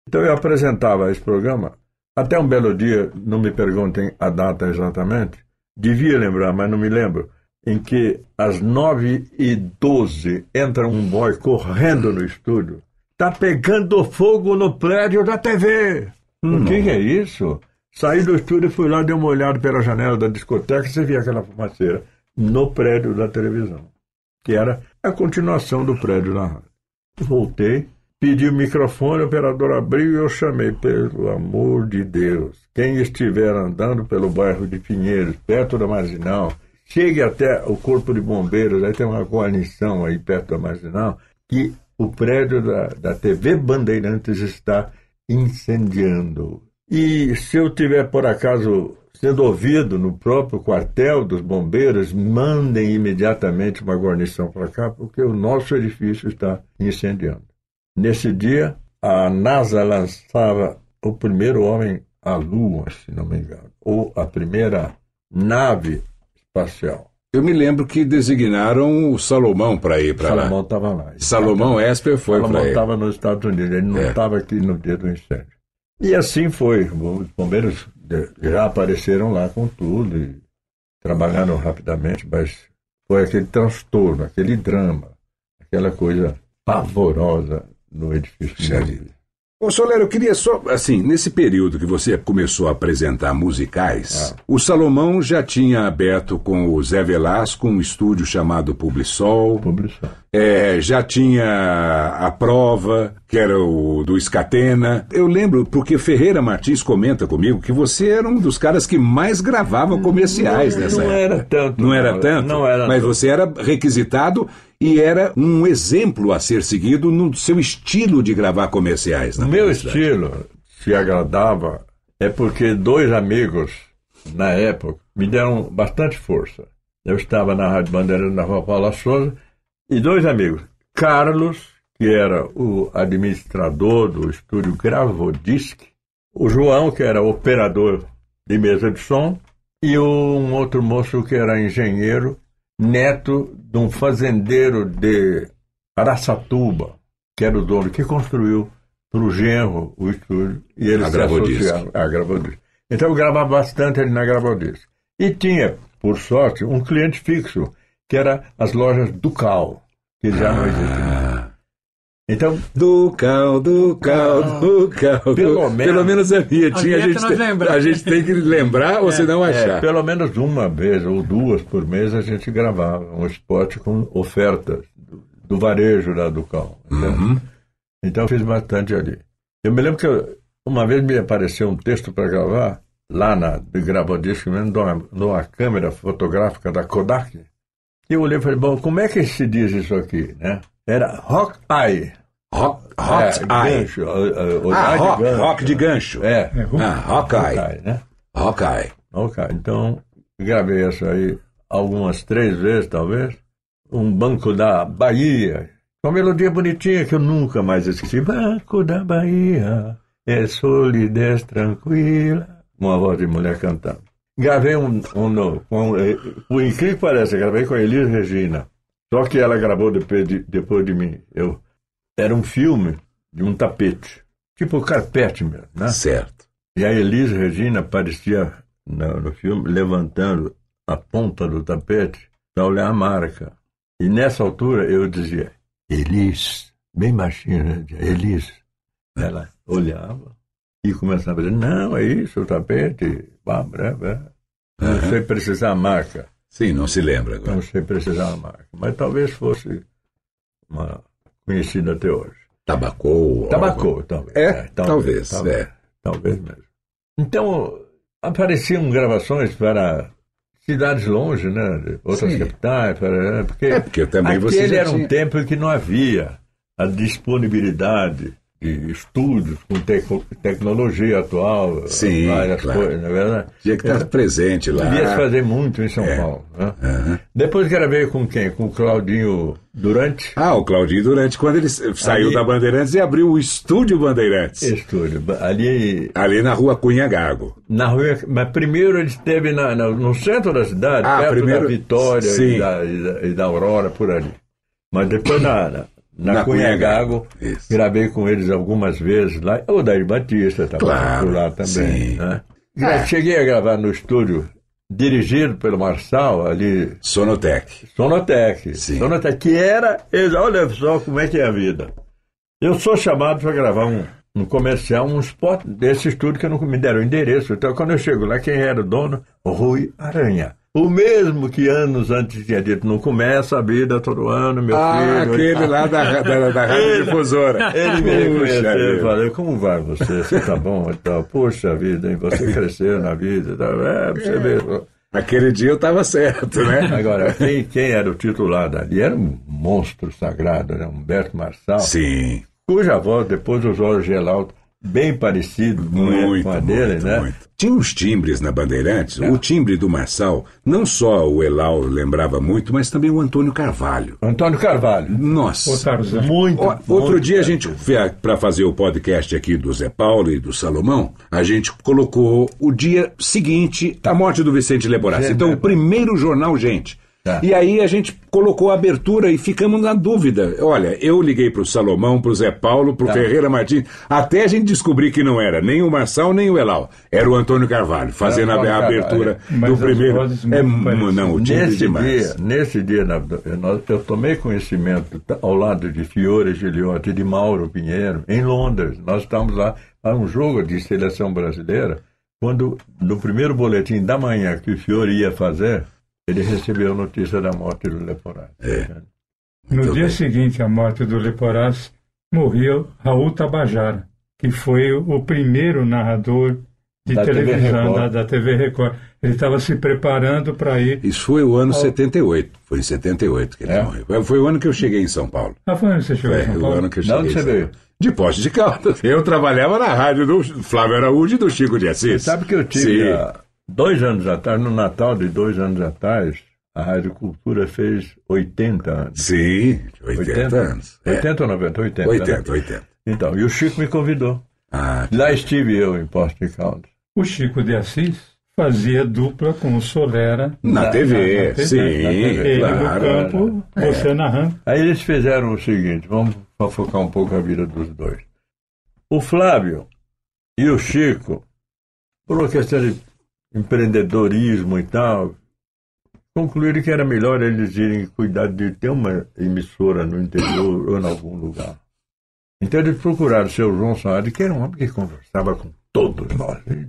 Então eu apresentava esse programa. Até um belo dia, não me perguntem a data exatamente, devia lembrar, mas não me lembro, em que às 9 e 12 entra um boy correndo no estúdio. Tá pegando fogo no prédio da TV. O que, que é isso? Saí do estúdio e fui lá, dei uma olhada pela janela da discoteca e você via aquela fumaceira no prédio da televisão, que era a continuação do prédio da rádio. Voltei, pedi o microfone, o operador abriu e eu chamei, pelo amor de Deus, quem estiver andando pelo bairro de Pinheiros, perto da Marginal, chegue até o Corpo de Bombeiros, aí tem uma guarnição aí perto da Marginal, que o prédio da, da TV Bandeirantes está incendiando. E se eu tiver, por acaso, sendo ouvido no próprio quartel dos bombeiros, mandem imediatamente uma guarnição para cá, porque o nosso edifício está incendiando. Nesse dia, a NASA lançava o primeiro homem à Lua, se não me engano, ou a primeira nave Eu me lembro que designaram o Salomão para ir para lá. Salomão estava lá. Salomão Esper foi Salomão para ele. estava nos Estados Unidos, ele não É. estava aqui no dia do incêndio. E assim foi. Os bombeiros de- já apareceram lá com tudo e trabalharam rapidamente, mas foi aquele transtorno, aquele drama, aquela coisa pavorosa no edifício. Puxa vida. Ô, Solero, eu queria só, assim, nesse período que você começou a apresentar musicais, o Salomão já tinha aberto com o Zé Velasco um estúdio chamado Publisol. Publicidade. É, já tinha a prova, que era o do Escatena. Eu lembro, porque Ferreira Martins comenta comigo que você era um dos caras que mais gravava comerciais nessa não época. era tanto, Não não. era tanto? Não era Mas tanto. você era requisitado e era um exemplo a ser seguido no seu estilo de gravar comerciais. na O meu estilo se agradava é porque dois amigos, na época, me deram bastante força. Eu estava na Rádio Bandeirantes, na Rua Paula Souza, e dois amigos, Carlos, que era o administrador do estúdio Gravodisc, o João, que era operador de mesa de som, e um outro moço que era engenheiro, neto de um fazendeiro de Araçatuba, que era o dono que construiu para o genro o estúdio, e eles se associaram a Gravodisc. Então eu gravava bastante ali na Gravodisc. E tinha, por sorte, um cliente fixo, que era as lojas Ducal, que já não existem. mais. Então, Ducal, Ducal, Ducal. Pelo menos- Pelo menos a minha tinha. A gente, tem, a gente tem que lembrar ou senão é, achar. pelo menos uma vez ou duas por mês a gente gravava um spot com ofertas do, do varejo da Ducal. entende? Então eu fiz bastante ali. Eu me lembro que eu- uma vez me apareceu um texto para gravar lá na de Gravodisc, mesmo, numa, numa câmera fotográfica da Kodak. E eu olhei e falei, bom, como é que se diz isso aqui, né? Era Rock Eye. Hot, hot é, Eye. Gancho, uh, uh, Ah, de rock, gancho. rock de gancho. É, Ah, Hawkeye. Hawkeye, né? Hawkeye. Ok, então gravei essa aí algumas três vezes, talvez. Um banco da Bahia, Uma melodia bonitinha que eu nunca mais esqueci. Banco da Bahia, é solidez tranquila. Uma voz de mulher cantando. Gravei um, um, com, eh, o incrível que parece, gravei com a Elis Regina. Só que ela gravou depois de, depois de mim. Eu, era um filme de um tapete, tipo carpete mesmo, né? Certo. E a Elis Regina aparecia no, no filme levantando a ponta do tapete para olhar a marca. E nessa altura eu dizia, Elis, bem baixinho, né? Elis. Ela olhava e começava a dizer, não, é isso, o tapete, blá, blá, blá. Não sei precisar a marca. Sim, não se lembra agora. Não sei precisar a marca. Mas talvez fosse uma conhecida até hoje. Tabacou. Tabacou, talvez. É, talvez, talvez, é. talvez mesmo. Então, apareciam gravações para cidades longe, né? de Outras Sim. capitais, para, porque, É, porque também você aquele era um tempo em que não havia a disponibilidade de estúdios com teco- tecnologia atual, Sim, várias claro. coisas, não é verdade? Tinha que estar presente lá. Se fazer muito em São É. Paulo. Né? Aham. Depois gravei com quem? Com o Claudinho Durante. Ah, o Claudinho Durante, quando ele saiu Ali- da Bandeirantes e abriu o Estúdio Bandeirantes. Estúdio. Ali Ali na rua Cunha Gago. Na rua, mas primeiro ele esteve na- na- no centro da cidade, Ah, perto primeiro- da Vitória e da, e, da, e da Aurora, por ali. Mas depois na, na, na Na Cunha Gago, Isso. gravei com eles algumas vezes lá. O Daí Batista estava Claro, por lá também. sim. Né? Gra- Cheguei a gravar no estúdio, dirigido pelo Marçal, ali, Sonotec. Sonotec. Sim. Sonotec, que era. Olha só como é que é a vida. Eu sou chamado para gravar um, um comercial, um spot desse estúdio que não me deram o endereço. Então, quando eu chego lá, quem era o dono? Rui Aranha. O mesmo que anos antes tinha dito, não começa a vida todo ano, meu Ah, filho. aquele lá da, da, da Rádio Difusora. Ele me reconheceu e falou, como vai você? Você tá bom e tal? Poxa vida, hein? Você cresceu na vida tal. É, você ver. Aquele dia eu estava certo, né? Agora, quem, quem era o titular dali era um monstro sagrado, né? Humberto Marçal, Sim, cuja voz depois o Gelalto, bem parecido muito, com a dele, muito, né? muito. Tinha uns timbres na Bandeirantes, o timbre do Marçal, não só o Elau lembrava muito, mas também o Antônio Carvalho. Antônio Carvalho. Nossa. Ô. Muito. Ó, outro muito dia a gente, para fazer o podcast aqui do Zé Paulo e do Salomão, a gente colocou o dia seguinte à morte do Vicente Leborassi. Então, o primeiro jornal Gente. Tá. E aí a gente colocou a abertura e ficamos na dúvida. Olha, eu liguei pro Salomão, pro Zé Paulo, pro Tá. Ferreira Martins, até a gente descobrir que não era nem o Marçal nem o Elau. Era o Antônio Carvalho, fazendo a, Antônio a Carvalho, abertura Mas do primeiro. É, não, o timbre Nesse demais. dia, nesse dia eu, tomei conhecimento ao lado de Fiore Giliotti e de Mauro Pinheiro, em Londres. Nós estávamos lá para um jogo de seleção brasileira, quando no primeiro boletim da manhã que o Fiore ia fazer, ele recebeu a notícia da morte do Leporati. É. No Muito dia bem. seguinte à morte do Leporás, morreu Raul Tabajara, que foi o primeiro narrador de Da TV televisão Record. da, da TV Record. Ele estava se preparando para ir. Isso foi o ano 78. Foi em 78 que ele É? morreu. Foi o ano que eu cheguei em São Paulo. Ah, foi onde você chegou em Foi São o Paulo? ano que eu De cheguei. onde em você São veio? Paulo. De Poste de Caldas. Eu trabalhava na rádio do Flávio Araújo e do Chico de Assis. Sabe que eu tive Sim. Dois anos atrás, no Natal de dois anos atrás, a Rádio Cultura fez 80 anos. Sim, 80, anos. É. 80 ou 90? 80. 80, né? 80. Então, e o Chico me convidou. Ah, Lá estive eu em Poste de Caldas. O Chico de Assis fazia dupla com o Solera. na, Na- TV, na- na TV, sim, na TV. Ele claro. no campo, você narrando. Aí eles fizeram o seguinte, vamos focar um pouco a vida dos dois. O Flávio e o Chico, por uma questão de empreendedorismo e tal, concluíram que era melhor eles irem cuidar de ter uma emissora no interior ou em algum lugar. Então eles procuraram o seu João Saad, que era um homem que conversava com todos nós. Ele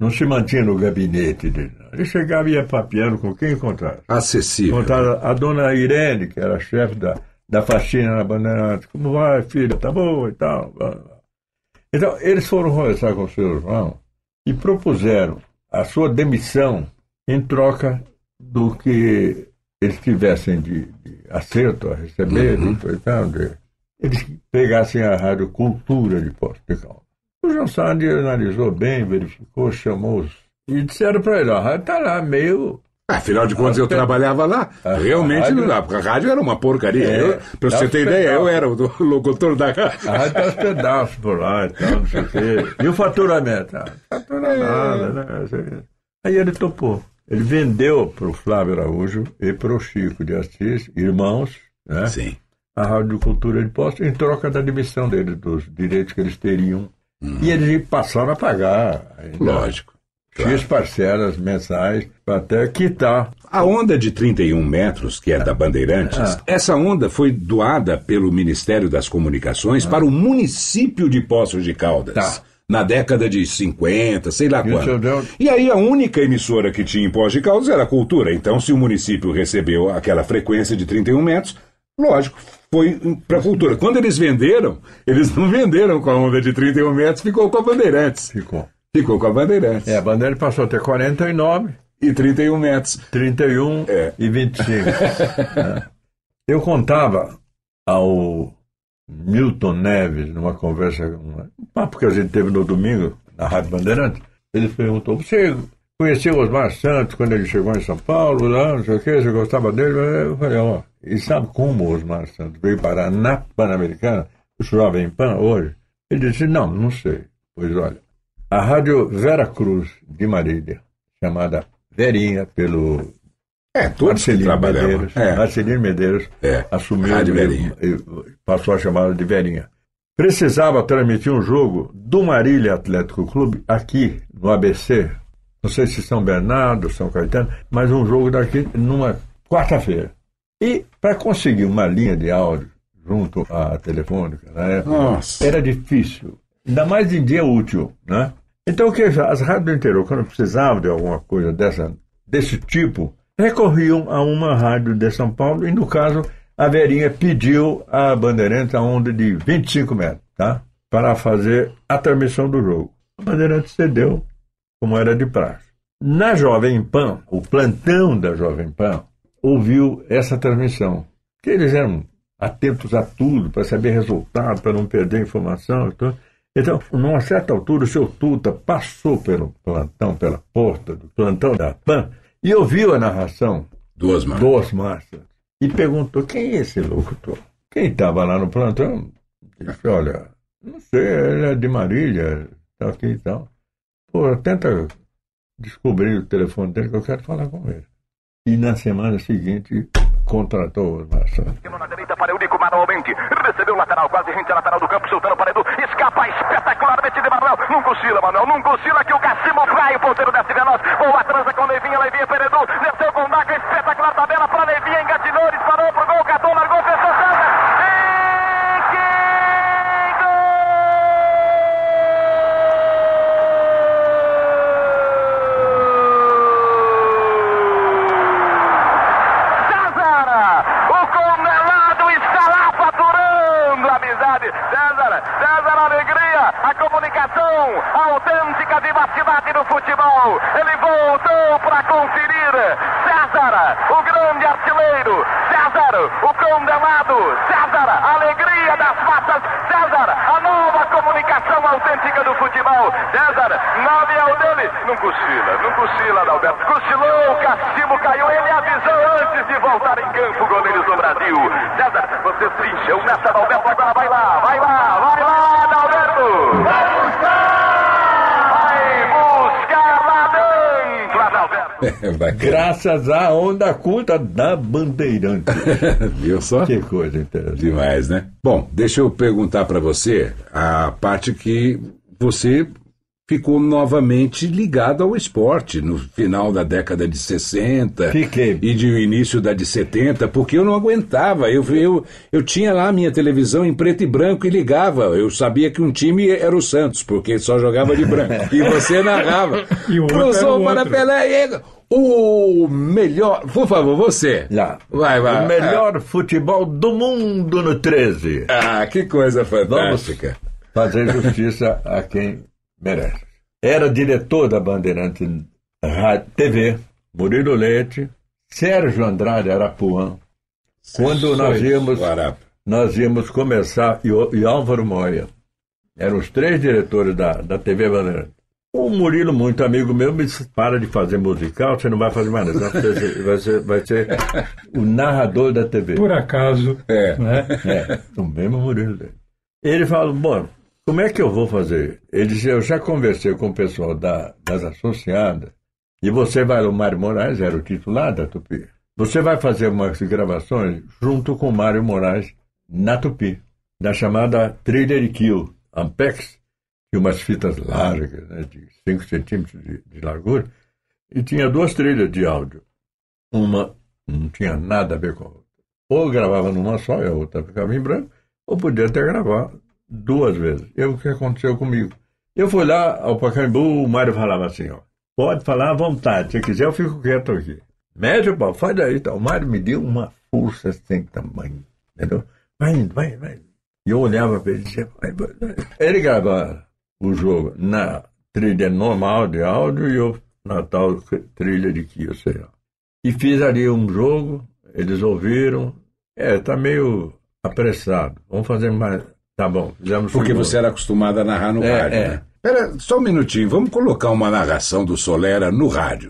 não- se mantinha no gabinete dele. Ele chegava e ia papeando com quem encontrasse. Acessível. Contaram a dona Irene, que era chefe da, da faxina na Bandeirante. Como vai, filha? Tá boa e tal. Então, eles foram conversar com o seu João e propuseram a sua demissão em troca do que eles tivessem de, de acerto a receber, Uhum. de, de- eles pegassem a Rádio Cultura de Posto de Caldas. O João Sandi analisou bem, verificou, chamou os. E disseram para ele: a rádio está lá meio Afinal de contas, eu trabalhava lá. Realmente rádio- não a rádio era uma porcaria. É, Eu, pra dá você ter ideia, eu era o locutor da rádio. A rádio dá uns pedaços por lá e tal, não sei o quê. E o faturamento? Ah, fatura nada, né? Aí ele topou. Ele vendeu para o Flávio Araújo e para o Chico de Assis, irmãos, né? Sim. a Rádio Cultura de Posto em troca da demissão deles, dos direitos que eles teriam. E eles passaram a pagar ainda Lógico. X parcelas mensais para até quitar. A onda de 31 metros, que é da Bandeirantes, Ah. essa onda foi doada pelo Ministério das Comunicações para o município de Poços de Caldas. Ah. Tá. Na década de 50, sei lá quando. E aí a única emissora que tinha em Poços de Caldas era a Cultura. Então, se o município recebeu aquela frequência de 31 metros, lógico, foi para a Cultura. Quando eles venderam, eles não venderam com a onda de 31 metros, ficou com a Bandeirantes. Ficou. Ficou com a Bandeirantes. É, a bandeira passou a ter 49, E 31 metros. 31 É. e 25. né? Eu contava ao Milton Neves, numa conversa, um papo que a gente teve no domingo, na Rádio Bandeirantes, ele perguntou: Você conheceu o Osmar Santos quando ele chegou em São Paulo, lá, não sei o quê, você gostava dele? Eu falei: Ó, e sabe como o Osmar Santos veio parar na Pan-Americana, o Jovem Pan, hoje? Ele disse: Não, não sei. Pois olha, a Rádio Vera Cruz de Marília, chamada Verinha, pelo É, todos que Marcelino trabalhavam. Medeiros, É. Marcelino Medeiros É, assumiu Rádio Verinha. e passou a chamá-la de Verinha. Precisava transmitir um jogo do Marília Atlético Clube aqui no ABC. Não sei se São Bernardo, São Caetano, mas um jogo daqui numa quarta-feira. E para conseguir uma linha de áudio junto à telefônica, na época, Nossa. era difícil. Ainda mais em dia útil, né? Então, que as rádios do interior, quando precisavam de alguma coisa dessa, desse tipo, recorriam a uma rádio de São Paulo e, no caso, a Verinha pediu à Bandeirantes a onda de 25 metros, tá? Para fazer a transmissão do jogo. A Bandeirantes cedeu, como era de praxe. Na Jovem Pan, o plantão da Jovem Pan ouviu essa transmissão. Que eles eram atentos a tudo, para saber resultado, para não perder informação. tudo. Então, numa certa altura, o seu Tuta passou pelo plantão, pela porta do plantão da PAN, e ouviu a narração Duas do Osmar Santos. E perguntou, quem é esse locutor? Quem estava lá no plantão disse, olha, não sei, ele é de Marília, está aqui e tal. Pô, tenta descobrir o telefone dele que eu quero falar com ele. E na semana seguinte, contratou o Osmar Santos. Na direita para Eurico manualmente. Recebeu o lateral, quase rente à lateral do campo, soltando para Edu. Espetacularmente de Manuel. Não cochila, Manuel. Não cochila que o Cassimo vai. O ponteiro desce veloz. Boa transa com Leivinha. Leivinha para Edu. Desceu com Daca. Espetacular tabela para Leivinha. Engatilhou. Disparou pro gol. Catou, largou. Fechou. César. E que César! O condenado está lá faturando amizade. César, César, alegria, a comunicação autêntica vivacidade do futebol. Ele voltou para conferir. César, o grande artilheiro. César, o condenado. César, a alegria das massas. César, a nova comunicação autêntica do futebol. César, nove é o dele. Não cochila, não cochila, Adalberto. Cochilou, o Cassimo caiu. Ele avisou antes de voltar em campo, goleiros do Brasil. César, você trincha o Mestre Adalberto. Agora vai lá, vai lá, vai lá, Adalberto. Vai buscar! Vai buscar lá dentro, Adalberto. Vai Graças à onda culta da Bandeirante. Viu só? que coisa interessante. Demais, né? Bom, deixa eu perguntar para você a parte que você ficou novamente ligado ao esporte no final da década de 60 Fiquei. e de início da de 70, porque eu não aguentava. Eu, eu, eu tinha lá minha televisão em preto e branco e ligava. Eu sabia que um time era o Santos, porque só jogava de branco. e você narrava. E o outro Cruzou era o para. Pelé e o melhor. Por favor, você. Lá. Vai, vai. O melhor futebol do mundo no 13. Ah, que coisa fantástica. Fazer justiça a quem merece. Era diretor da Bandeirante TV, Murilo Leite, Sérgio Andrade Arapuã. Quando nós íamos, nós íamos começar, e, e Álvaro Moia. Eram os três diretores da, da TV Bandeirante. O Murilo, muito amigo meu, me disse: para de fazer musical, você não vai fazer mais nada. Vai ser, vai ser, vai ser o narrador da TV. Por acaso. É. Né? É, o mesmo Murilo dele. Ele falou: bom, como é que eu vou fazer? Ele disse: eu já conversei com o pessoal da, das associadas, e você vai, o Mário Moraes era o titular da Tupi. Você vai fazer umas gravações junto com o Mário Moraes na Tupi, na chamada Thriller Kill, Ampex, tinha umas fitas largas, né, de 5 centímetros de, de largura, e tinha duas trilhas de áudio. Uma não tinha nada a ver com a outra. Ou gravava numa só e a outra ficava em branco, ou podia até gravar duas vezes. E o que aconteceu comigo? Eu fui lá ao Pacaembu, o Mário falava assim, ó, pode falar à vontade, se quiser eu fico quieto aqui. Médio, pau, faz daí. Então. O Mário me deu uma força sem tamanho, entendeu? Vai indo, vai, vai. E eu olhava para ele e dizia, vai, vai. Ele gravava o jogo na trilha normal de áudio e eu na tal trilha de que eu sei lá. E fiz ali um jogo, eles ouviram, é, tá meio apressado, vamos fazer mais. Tá bom, fizemos Porque segundo. você era acostumado a narrar no É, rádio, é. né? Pera, só um minutinho, vamos colocar uma narração do Solera no rádio.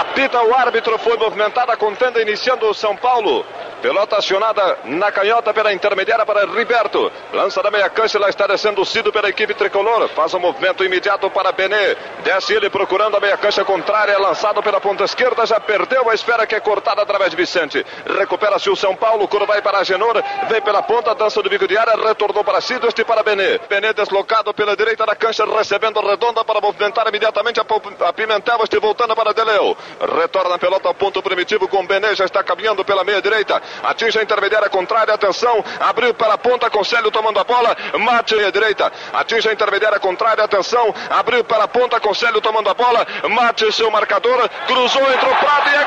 Apita o árbitro, foi movimentada a contenda iniciando o São Paulo. Pelota acionada na canhota pela intermediária para Riberto. Lança da meia cancha, lá está descendo o Cido pela equipe tricolor. Faz um movimento imediato para Benê. Desce ele procurando a meia cancha contrária, lançado pela ponta esquerda. Já perdeu a esfera que é cortada através de Vicente. Recupera-se o São Paulo, curva vai para Agenor. Vem pela ponta, dança do bico de área, retornou para Cido, este para Benê. Benê deslocado pela direita da cancha, recebendo redonda para movimentar imediatamente a, a Pimentel. Este voltando para Deleu. Retorna a pelota ao ponto primitivo com Benê, já está caminhando pela meia direita. Atinge a intermediária contrária, atenção. Abriu para a ponta com Célio tomando a bola. Mate à direita. Atinge a intermediária contrária, atenção. Abriu para a ponta com Célio tomando a bola. Mate seu marcador. Cruzou, entrou Prado e é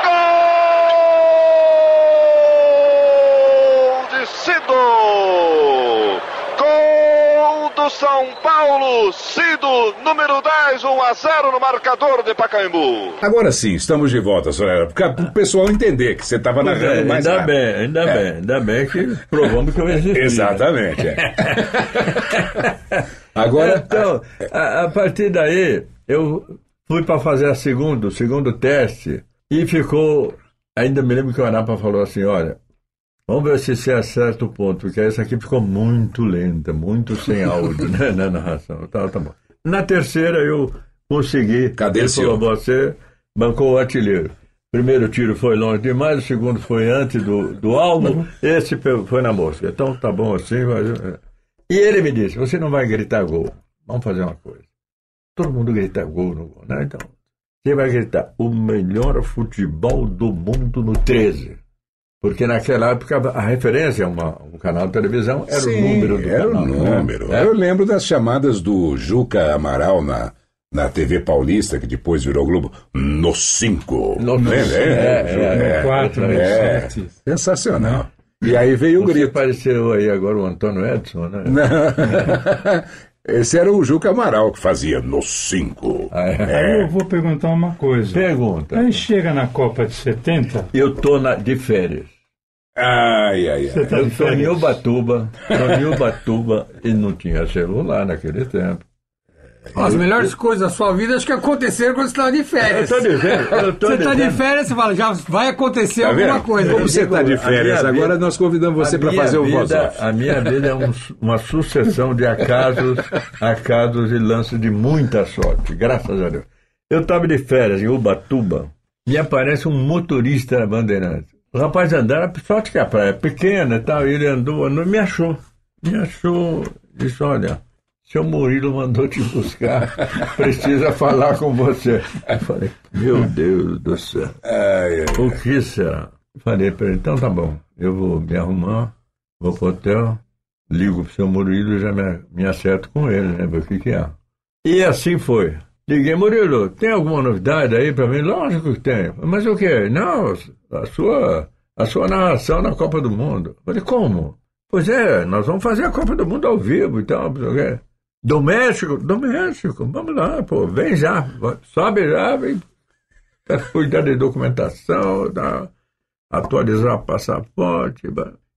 gol de Cido. Gol do São Paulo. Cido, número 10, 1 a 0 no marcador de Pacaembu. Agora sim, estamos de volta, Solera, para o pessoal entender que você estava narrando é, mais ainda rápido. bem, ainda É. bem, ainda bem que provamos que eu existi. né? Exatamente. é. Agora, Então, a, a partir daí, eu fui para fazer a segunda, o segundo teste e ficou. Ainda me lembro que o Arapa falou assim: olha, vamos ver se você acerta o ponto, porque essa aqui ficou muito lenta, muito sem áudio né, na narração. Tá, tá bom. Na terceira, eu consegui. Cadê Ele falou: você bancou o artilheiro. Primeiro tiro foi longe demais, o segundo foi antes do, do alvo, esse pe- foi na mosca. Então tá bom assim, mas. é. E ele me disse: você não vai gritar gol. Vamos fazer uma coisa. Todo mundo grita gol no gol, né? Então, você vai gritar o melhor futebol do mundo no 13. Porque naquela época a referência a uma- um canal de televisão era o número do era canal. o né? número. É. Eu lembro das chamadas do Juca Amaral na, na TV Paulista, que depois virou Globo, no 5. No Lembra? cinco, é, é, No 4, no é. 7. Sensacional. E aí veio o Você grito. apareceu aí agora o Antônio Edson, né? Esse era o Juca Amaral que fazia no 5. Ah, é? Aí eu vou perguntar uma coisa. Pergunta. Aí chega na Copa de 70, Eu tô na, de férias. Ai, ai, você ai. tá Eu tô em. Ubatuba. Em Ubatuba e não tinha celular naquele tempo. As melhores coisas da sua vida acho que aconteceram quando você estava de Eu férias. tô de férias. Eu tô Você está de férias. férias, você fala, já vai acontecer Tá alguma vendo? coisa. Como você está de férias, agora vida- nós convidamos você para fazer o voz. A minha vida é um- uma sucessão de acasos, acasos e lances de muita sorte, graças a Deus. Eu estava de férias em Ubatuba e aparece um motorista na Bandeirante. O rapaz andava, sorte que a praia é pequena e tal, e ele andou, andou e me achou. Me achou, disse, olha, seu Murilo mandou te buscar, precisa falar com você. Eu falei, meu Deus do céu. O que será? Falei para ele, então tá bom, eu vou me arrumar, vou pro hotel, ligo pro seu Murilo e já me, me acerto com ele, né? Ver o que que é. E assim foi. Liguei, Murilo, tem alguma novidade aí para mim? Lógico que tem. Mas o que? Não, a sua, a sua narração na Copa do Mundo. Falei, como? Pois é, nós vamos fazer a Copa do Mundo ao vivo e tal, quê. Do México? Do México, vamos lá, pô, vem já, sobe já, vem cuidar de documentação, da, atualizar o passaporte.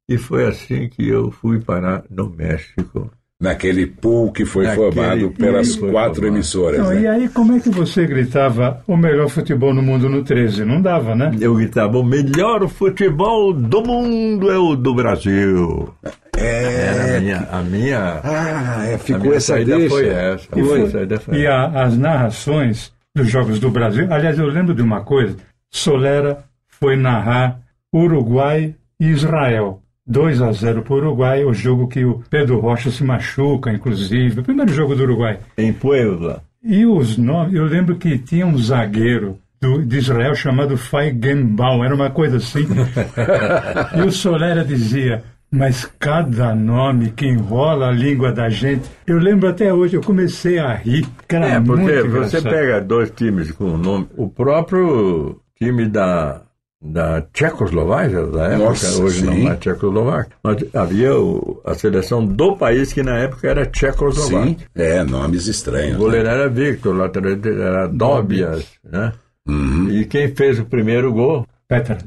E foi assim que eu fui parar no México. Naquele pool que foi Naquele formado pelas quatro formado. emissoras. Não, né? e aí, como é que você gritava o melhor futebol no mundo no 13? Não dava, né? Eu gritava, o melhor futebol do mundo é o do Brasil. Era a minha, a minha, Ah, é, a ficou minha essa saída deixa. foi essa. E, a foi- minha saída foi e a- as narrações dos Jogos do Brasil. Aliás, eu lembro de uma coisa: Solera foi narrar Uruguai e Israel. 2 a 0 para o Uruguai, o jogo que o Pedro Rocha se machuca, inclusive, o primeiro jogo do Uruguai. Em Puebla. E os nomes, eu lembro que tinha um zagueiro do, de Israel chamado Feigenbaum, era uma coisa assim. e o Solera dizia, mas cada nome que enrola a língua da gente. Eu lembro até hoje, eu comecei a rir, era É, muito porque você engraçado. pega dois times com o nome. O próprio time da, da Tchecoslováquia, da época, Nossa, hoje sim. não é Tchecoslováquia, mas havia o- a seleção do país que na época era Tchecoslováquia. Sim, é, nomes O estranhos. goleiro era Victor, o lateral era Dobias, né? Uhum. E quem fez o primeiro gol? Petras.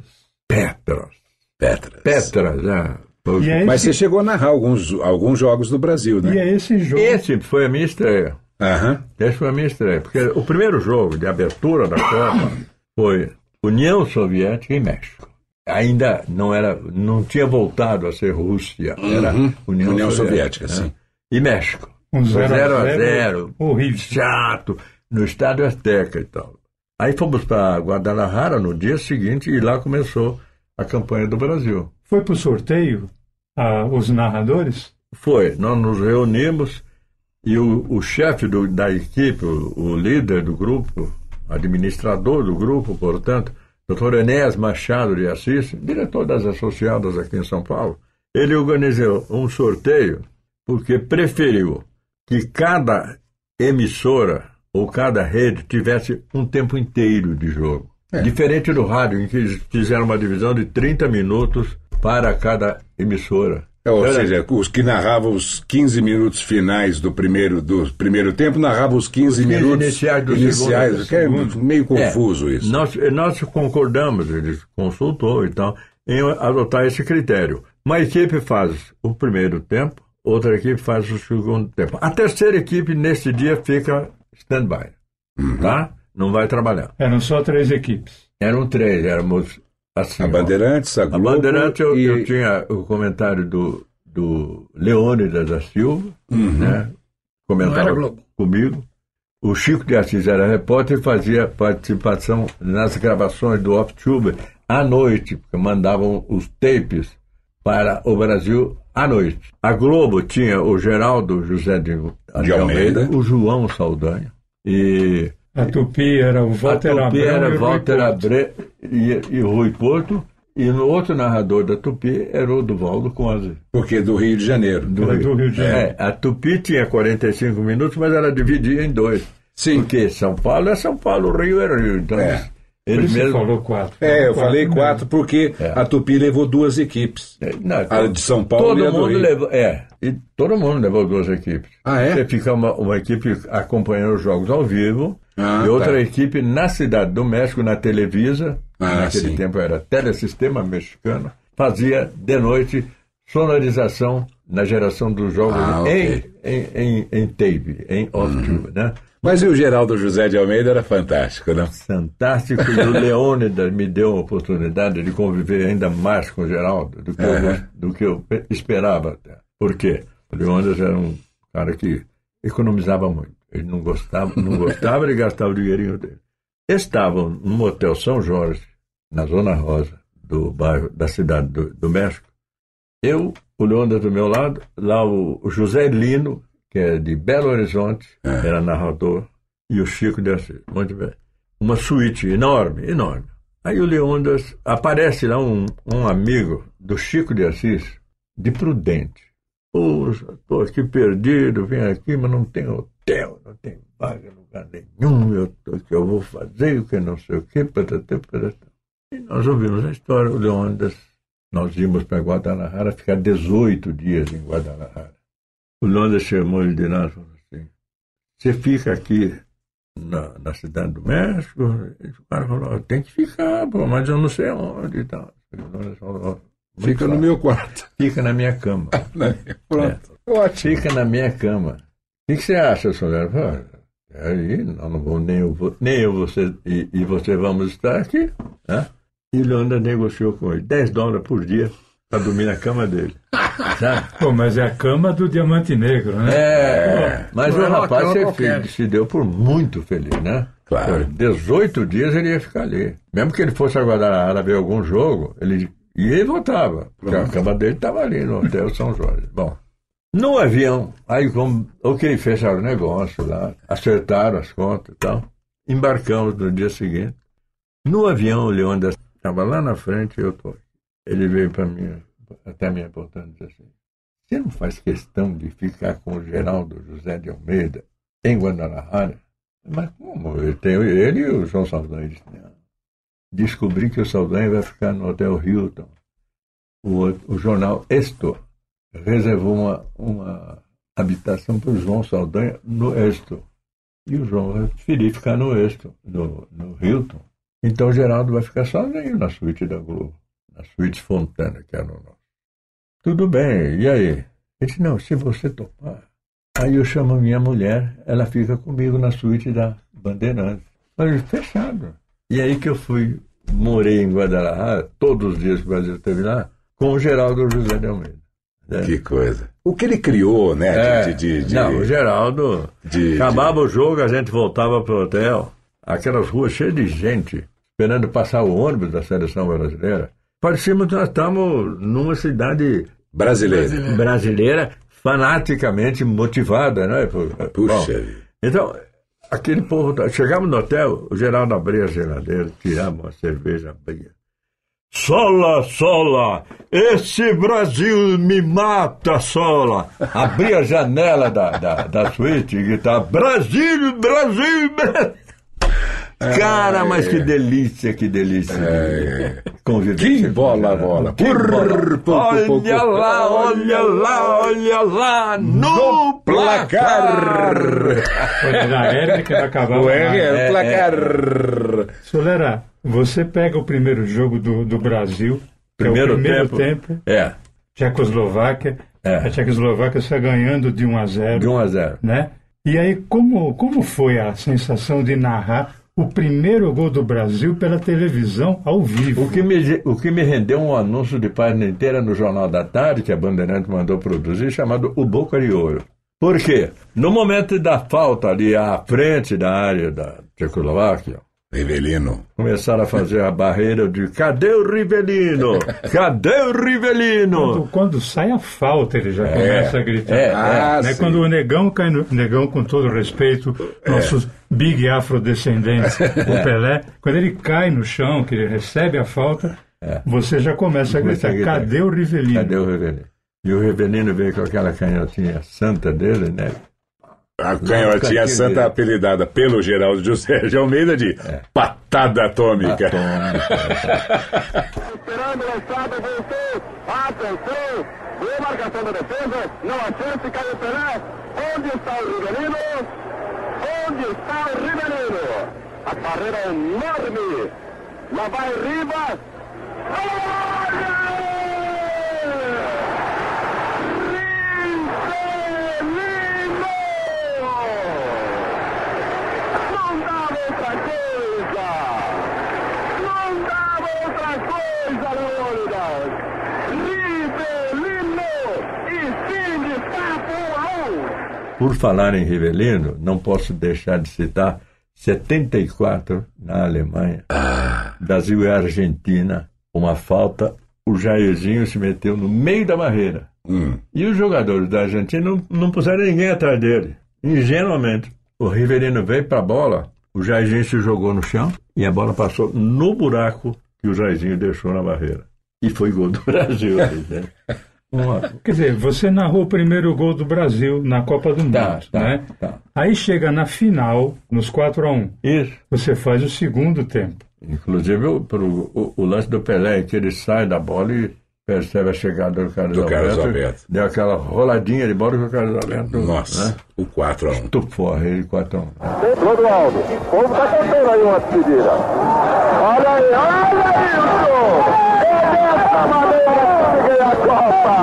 Petras. Petras, né? Foi- E é Mas você esse, chegou a narrar alguns, alguns jogos do Brasil, e né? é esse jogo. Esse foi a minha estreia. Aham. Esse foi a minha estreia. Porque o primeiro jogo de abertura da Copa foi União Soviética e México. Ainda não era, não tinha voltado a ser Rússia, era Uhum. União, União Soviética, Soviética, né? sim. E México. Um Foi 0 a 0 a 0, 0, horrível. chato, no estádio Azteca e tal. Aí fomos para Guadalajara no dia seguinte e lá começou a campanha do Brasil. Foi para o sorteio, ah, os narradores? Foi, nós nos reunimos e o, o chefe do- da equipe, o, o líder do grupo, administrador do grupo, portanto, Dr. Enéas Machado de Assis, diretor das associadas aqui em São Paulo, ele organizou um sorteio porque preferiu que cada emissora ou cada rede tivesse um tempo inteiro de jogo. Diferente do rádio, em que fizeram uma divisão de 30 minutos para cada emissora. É, Ou seja, os que narravam os 15 minutos finais do primeiro, do primeiro tempo narravam os 15, 15 minutos iniciais do iniciais, segundo. que é meio confuso É, isso. Nós, nós concordamos, ele consultou e tal, em adotar esse critério. Uma equipe faz o primeiro tempo, outra equipe faz o segundo tempo. A terceira equipe, nesse dia, fica stand-by, Uhum. tá? Não vai trabalhar. Eram só três equipes. Eram três, éramos assim. A. Bandeirantes, a A Globo Bandeirante, eu, e... eu tinha o comentário do, do Leônidas da Silva, Uhum. né? Comentava comigo. O Chico de Assis era repórter e fazia participação nas gravações do Off-Tube à noite, porque mandavam os tapes para o Brasil à noite. A Globo tinha o Geraldo José de, de Almeida. Almeida, o João Saldanha e A Tupi era o Walter a Tupi Abreu era e o Rui Walter Couto. Abre e, e Rui Porto, e no outro narrador da Tupi era o Duvaldo Conze. Porque do Rio de Janeiro. Era do Rio de Janeiro. É, a Tupi tinha 45 minutos, mas ela dividia em dois. Sim. Porque São Paulo é São Paulo, Rio é Rio. Então, É. Por isso você mesmos. falou quatro. É, eu Quatro falei mesmo. quatro porque É. a Tupi levou duas equipes. É, não, A de São Paulo todo e a do mundo levou. É, e todo mundo levou duas equipes. Ah, é? Você fica uma, uma equipe acompanhando os jogos ao vivo Ah, e outra tá. equipe na cidade do México, na Televisa, Ah, naquele sim. tempo era Telesistema Mexicano, fazia de noite sonorização na geração dos jogos Ah. Uhum. em, em, em, em tape, em off-tube, né? Mas e o Geraldo José de Almeida era fantástico, né? fantástico e o Leônidas me deu a oportunidade de conviver ainda mais com o Geraldo do que, eu, Aham. do que eu pe- esperava até. Por quê? O Leônidas era um cara que economizava muito. Ele não gostava, não gostava de gastar o dinheirinho dele. Estavam no Motel São Jorge, na Zona Rosa do bairro da cidade do, do México. Eu, o Leônidas do meu lado, lá o José Lino, que é de Belo Horizonte, era narrador, e o Chico de Assis. Muito bem. Uma suíte enorme, enorme. Aí o Leônidas, aparece lá um, um amigo do Chico de Assis, de Prudente. Poxa, estou aqui perdido, vim aqui, mas não tem hotel, não tem vaga lugar nenhum, eu tô, o que eu vou fazer, o que não sei o que, patatá, patatá. E nós ouvimos a história, o Leônidas, nós íamos para Guadalajara, ficar 18 dias em Guadalajara. O Leônidas chamou ele de nós e falou assim, você fica aqui na, na cidade do México? E o cara falou, tem que ficar, pô, mas eu não sei onde e tal. Falou, Fica no meu quarto. Fica na minha cama. Pronto. Ótimo. Fica na minha cama. O que, que você acha, Solero? Falei, "Ah, Aí, nós não vamos, nem eu, vou- nem eu você, e, e você vamos estar aqui. Né? E o Leandro negociou com ele 10 dólares por dia para dormir na cama dele. Sabe? Pô, mas é a cama do Diamante Negro, né? É, mas não o é uma rapaz se, qualquer. se deu por muito feliz, né? Claro. Por 18 dias ele ia ficar ali. Mesmo que ele fosse a Guadalajara ver algum jogo, ele ia e voltava. Porque a cama dele estava ali no Hotel São Jorge. Bom, no avião, aí como, ok, fecharam o negócio lá, acertaram as contas e tal. Embarcamos no dia seguinte. No avião, o Leônidas estava lá na frente e eu tô. Ele veio para mim, até me apontando e disse assim, você não faz questão de ficar com o Geraldo José de Almeida em Guadalajara? Mas como? Eu tenho ele e o João Saldanha. Disse, "Não. Descobri que o Saldanha vai ficar no Hotel Hilton. O, o jornal Esto reservou uma, uma habitação para o João Saldanha no Esto. E o João vai preferir ficar no Esto, no, no Hilton. Então o Geraldo vai ficar sozinho na suíte da Globo, na suíte Fontana, que era o nosso. Tudo bem, e aí? Ele disse, não, se você topar. Aí eu chamo a minha mulher, ela fica comigo na suíte da Bandeirantes. Falei, fechado. E aí que eu fui, morei em Guadalajara, todos os dias que o Brasil esteve lá, com o Geraldo José de Almeida. né? Que coisa. O que ele criou, né? É, de, de, de- Não, o Geraldo. de- acabava o jogo, a gente voltava pro hotel, aquelas ruas cheias de gente, esperando passar o ônibus da seleção brasileira. Parecíamos que nós estávamos numa cidade brasileiro. brasileira fanaticamente motivada, né? Por- Puxa Bom, vida. então, aquele povo. tá- Chegamos no hotel, o Geraldo abria a geladeira, tirava uma cerveja, abria. Sola, Sola, esse Brasil me mata, Sola. Abria a janela da, da, da suíte e gritava: Brasil, Brasil, Brasil. Cara, mas que delícia, que delícia. Conviver Que com bola, bola. Que Olha lá, olha lá, olha lá, no placar. Na que vai acabar O R é o É, placar. Solera, você pega o primeiro jogo do, do Brasil, é Primeiro o primeiro tempo. tempo, É, Tchecoslováquia, É. a Tchecoslováquia está ganhando de 1 a 0, de 1 a 0. né? E aí, como, como foi a sensação de narrar o primeiro gol do Brasil pela televisão ao vivo? O que, me, o que me rendeu um anúncio de página inteira no Jornal da Tarde, que a Bandeirante mandou produzir, chamado O Boca de Ouro. Por quê? No momento da falta ali à frente da área da Tchecoslováquia, Rivelino. começaram a fazer a barreira de cadê o Rivelino? Cadê o Rivelino? Quando, quando sai a falta, ele já começa a gritar. é, Ah, né? sim. Quando o negão cai no. Negão, com todo respeito, nossos big afrodescendentes, o Pelé, quando ele cai no chão, que ele recebe a falta, você já começa a Começa a gritar: gritar. cadê o Rivelino? Cadê o Rivelino? E o Rivelino veio com aquela canhotinha santa dele, né? A canhotinha santa apelidada pelo Geraldo José de Almeida de patada atômica. Esperando a estrada, voltou. Atenção. Boa marcação da defesa. Não há chance, caiu o Pelé. Onde está o Rivelino? Onde está o Rivelino? A barreira é enorme. Lá vai Ribas. Rivelino! Não dava outra coisa! Não dava outra coisa, Leônidas! Rivelino! E fim de papo um a um! Por falar em Rivelino, não posso deixar de citar 74 na Alemanha, Brasil e Argentina, uma falta, o Jairzinho se meteu no meio da barreira. Hum. E os jogadores da Argentina não, não puseram ninguém atrás dele, ingenuamente. O Rivelino veio para a bola, o Jairzinho se jogou no chão e a bola passou no buraco que o Jairzinho deixou na barreira. E foi gol do Brasil. né? Quer dizer, você narrou o primeiro gol do Brasil na Copa do Mundo, Tá, tá, né? tá. Aí chega na final, nos 4 a 1 Isso. você faz o segundo tempo. Inclusive o, pro- o, o lance do Pelé, que ele sai da bola e percebe a chegada do Carlos Do Carlos Alberto. Alberto. Deu aquela roladinha de bola que o Carlos Alberto. Nossa, Né? o 4 a 1 Estufou a rede 4 Clodoaldo, o povo tá cantando aí uma despedida. Olha isso! É dessa maneira que Copa!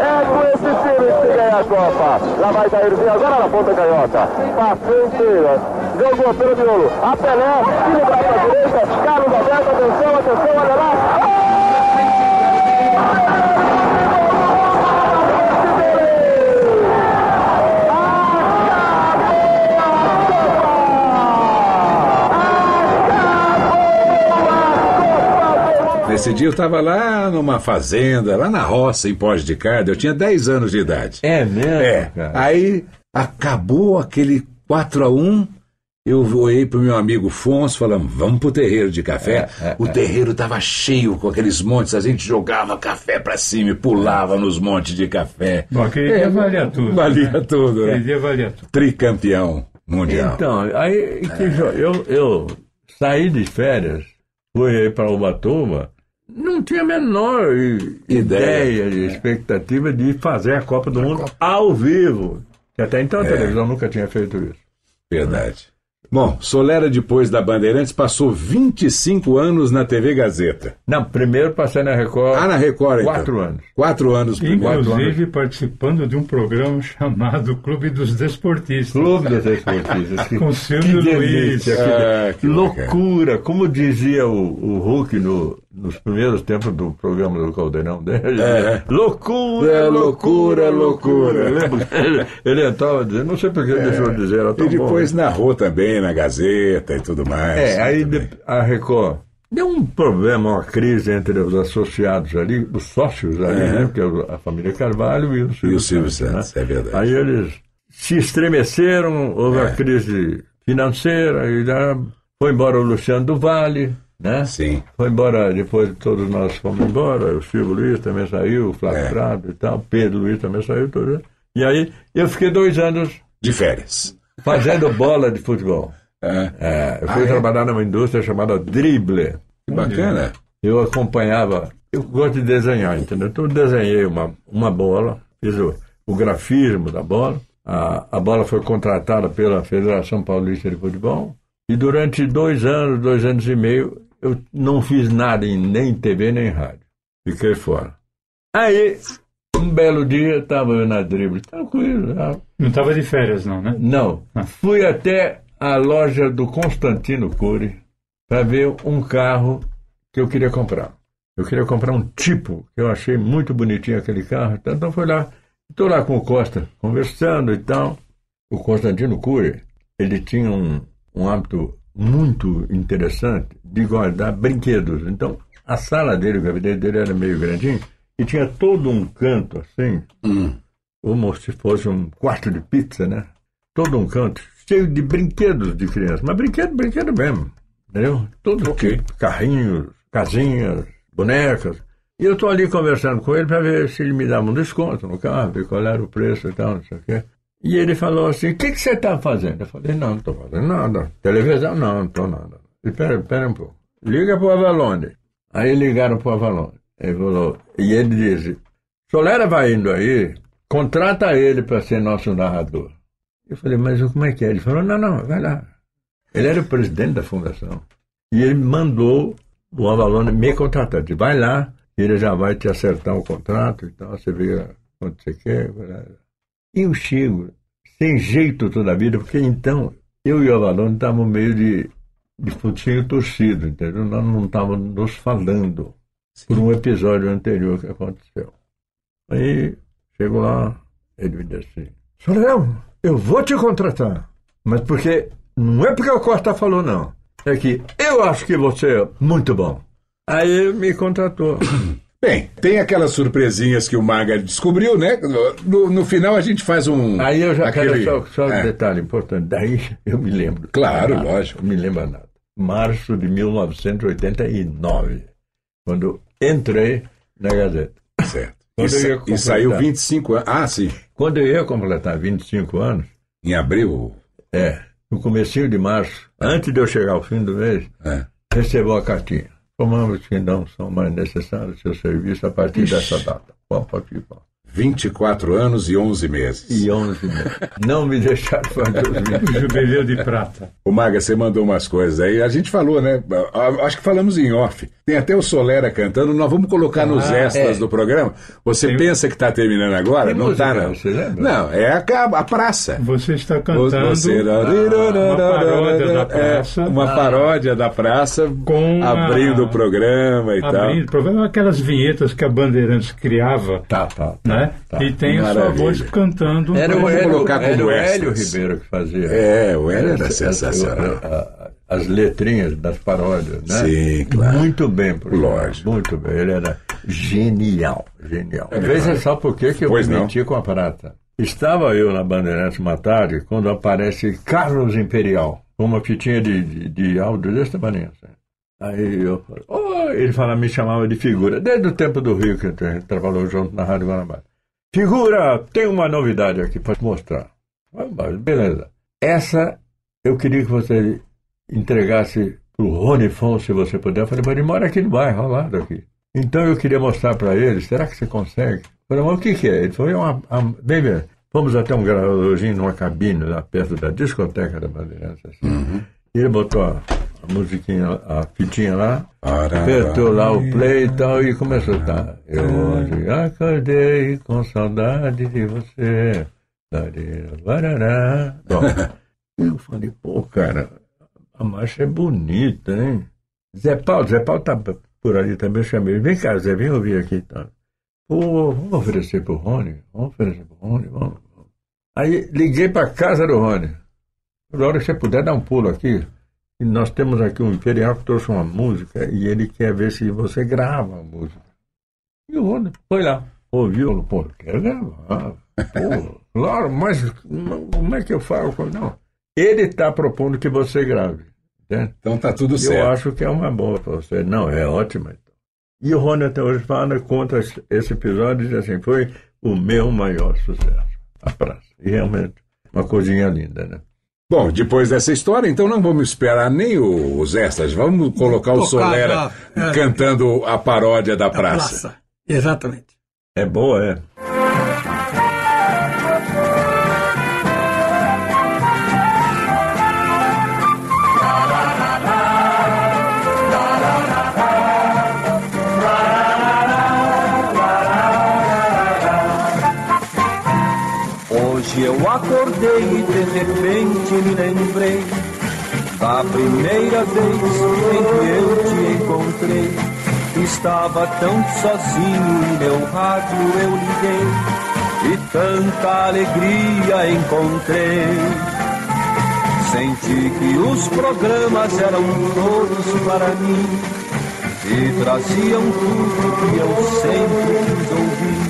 É com esse time que se ganha a Copa. Lá vai Jairzinho agora na ponta canhota. Passou inteira. Jogou pelo miolo. A Pelé, tira braço à direita. Carlos Alberto, atenção, atenção, olha lá. Nesse dia eu estava lá numa fazenda, lá na roça, em Pós de Carda. Eu tinha 10 anos de idade. É mesmo? É. cara? Aí acabou aquele 4 a 1 eu olhei pro meu amigo Fonso falando, vamos pro terreiro de café. É, o terreiro tava cheio com aqueles montes, a gente jogava café pra cima e pulava nos montes de café. Bom, aquele dia valia tudo. Valia né? tudo, né? Aquele dia valia tudo. Tricampeão mundial. Então, aí eu, eu saí de férias, fui aí para Ubatuba, não tinha a menor Ideia. ideia, de expectativa de fazer a Copa do Mundo ao vivo. Que até então a É. televisão nunca tinha feito isso. Verdade. Bom, Solera, depois da Bandeirantes, passou 25 anos na TV Gazeta. Não, primeiro passei na Record. Ah, na Record, então. Quatro anos. Quatro anos. Inclusive participando de um programa chamado Clube dos Desportistas. Clube dos Esportistas. Que, Com Silvio que Luiz. delícia, que, Ah, que loucura. Como dizia o, o Hulk no, nos primeiros tempos do programa do Caldeirão dele. É. Loucura, É, loucura, loucura, loucura. Ele, ele entrava dizendo, não sei por que ele deixou de dizer, era tão É. E depois bom. né? narrou também na Gazeta e tudo mais. É, aí Também. de- a Record deu um problema, uma crise entre os associados ali, os sócios ali, É. né? Que é a família Carvalho e o Silvio, E o Silvio Santos, Santos, é verdade. Aí eles se estremeceram, houve É. a crise financeira, e já foi embora o Luciano do Vale, né? Sim. Foi embora, depois todos nós fomos embora, o Silvio Luiz também saiu, o Flávio É. Prado e tal, Pedro Luiz também saiu, todos. E aí eu fiquei dois anos De férias. fazendo bola de futebol. É. É, eu fui Ah, é? trabalhar numa indústria chamada Dribble. Que bacana. Eu acompanhava, eu gosto de desenhar, entendeu? Então eu desenhei uma, uma bola, fiz o, o grafismo da bola. A, a bola foi contratada pela Federação Paulista de Futebol. E durante dois anos, dois anos e meio, eu não fiz nada em nem TV nem rádio. Fiquei fora. Aí, um belo dia, estava eu na drible, tranquilo. ah, Não estava de férias, não, né? Não. Fui até a loja do Constantino Cury para ver um carro que eu queria comprar. Eu queria comprar um tipo, que eu achei muito bonitinho aquele carro. Então, então fui lá, estou lá com o Costa, conversando e tal. O Constantino Cury, ele tinha um, um hábito muito interessante de guardar brinquedos. Então, a sala dele, o gabinete dele era meio grandinho, e tinha todo um canto assim, como se fosse um quarto de pizza, né? Todo um canto cheio de brinquedos de criança. Mas brinquedo, brinquedo mesmo. Entendeu? Todo tipo. Carrinhos, casinhas, bonecas. E eu estou ali conversando com ele para ver se ele me dava um desconto no carro, ver qual era o preço e tal, não sei o quê. E ele falou assim, o que, que você está fazendo? Eu falei, não, não estou fazendo nada. Televisão? Não, não estou nada. Ele, pera, pera um pouco. Liga para o Avalone. Aí ligaram para o Avalone. Ele falou, e ele disse, Solera vai indo aí, contrata ele para ser nosso narrador. Eu falei, mas como é que é? Ele falou, não, não, vai lá. Ele era o presidente da fundação. E ele mandou o Avalone me contratar. Disse, vai lá, ele já vai te acertar o contrato e tal, você vê quanto você quer. Eu chego, sem jeito toda a vida, porque então eu e o Avalone estávamos meio de, de fotinho torcido, entendeu? Nós não estávamos nos falando por um episódio anterior que aconteceu. Aí chego lá, ele me disse assim: Soleão, eu vou te contratar, mas porque não é porque o Costa falou, não. É que eu acho que você é muito bom. Aí ele me contratou. Bem, tem aquelas surpresinhas que o Maga descobriu, né? No, no final a gente faz um. Aí eu já aquele- quero só, só um É. detalhe importante. Daí eu me lembro. Claro, Nada. lógico. Eu me lembro nada. Março de 1989, quando entrei na Gazeta. Certo. E, Quando eu sa- e saiu 25 anos. Ah, sim. Quando eu ia completar 25 anos, Em abril. é, no comecinho de março, antes de eu chegar ao fim do mês, É. recebeu a cartinha. Formamos que não são mais necessários seus serviços a partir dessa data. Pode participar. 24 anos e 11 meses. E 11 meses. Não me deixaram fazer os 20. O jubileu de prata. O Maga, você mandou umas coisas aí. A gente falou, né? Ah, Acho que falamos em off. Tem até o Solera cantando. Nós vamos colocar nos Ah, extras é. do programa. Você Tem- pensa que está terminando agora? Que não está, é? não. Não, é a, a praça. Você está cantando Você- ah, uma paródia da praça. É, uma paródia da praça Com a- abrindo o programa e Abrindo, problema aquelas vinhetas que a Bandeirantes criava, Tá, tá. né? Tá. E tem a sua Maravilha. voz cantando. Era o Hélio, colocar como era o Hélio. Ribeiro que fazia. É, o Hélio era As- sensacional. As letrinhas das paródias, né? Sim, claro. Muito bem, por Lógico. Muito bem. Ele era genial, genial. Veja só por que que eu Pois me não. meti com a prata. Estava eu na Bandeirantes uma tarde quando aparece Carlos Imperial, com uma fitinha de, de, de áudio desse tamanho. assim. Aí eu falei, oh, ele fala, me chamava de figura, desde o tempo do Rio que a gente trabalhou junto na Rádio Guanabara. Figura, tem uma novidade aqui para te mostrar. Beleza. Essa eu queria que você entregasse pro Rony Fon, se você puder. Eu falei, mas ele mora aqui no bairro, ao lado aqui. Então eu queria mostrar para ele, será que você consegue? Eu falei, mas o que, que é? Ele falou, é uma, uma, vem ver, vamos até um gravadorzinho numa cabine lá perto da discoteca da Bandeirantes. Assim. E ele botou a, a musiquinha, a fitinha lá, apertou lá o play e tal, e começou a tá. Eu hoje acordei com saudade de você. Barará. Bom, eu falei, pô, cara, a marcha é bonita, hein? Zé Paulo, Zé Paulo tá por ali também, eu chamei. Vem cá, Zé, vem ouvir aqui. Tá? Pô, vamos oferecer pro Rony? Vamos oferecer pro Rony? Vamos. Aí liguei pra casa do Rony. Na hora que você puder dar um pulo aqui, e nós temos aqui um Imperial que trouxe uma música e ele quer ver se você grava a música. E o Rony foi lá, ouviu, pô, quero gravar. Pô, claro, mas como é que eu falo? Não, ele está propondo que você grave. Entende? Então tá tudo Eu certo. acho que é uma boa para você. Não, é ótima. Então. E o Rony até hoje fala contra esse- esse episódio e diz assim, foi o meu maior sucesso, a praça. E realmente, uma coisinha linda, né? Bom, depois dessa história, então não vamos esperar nem os extras. Vamos colocar o Solera é. cantando a paródia da A praça. praça. Exatamente. É boa, é. Hoje eu acordei e de da primeira vez em que eu te encontrei. Estava tão sozinho e meu rádio eu liguei e tanta alegria encontrei. Senti que os programas eram todos para mim e traziam tudo que eu sempre quis ouvir.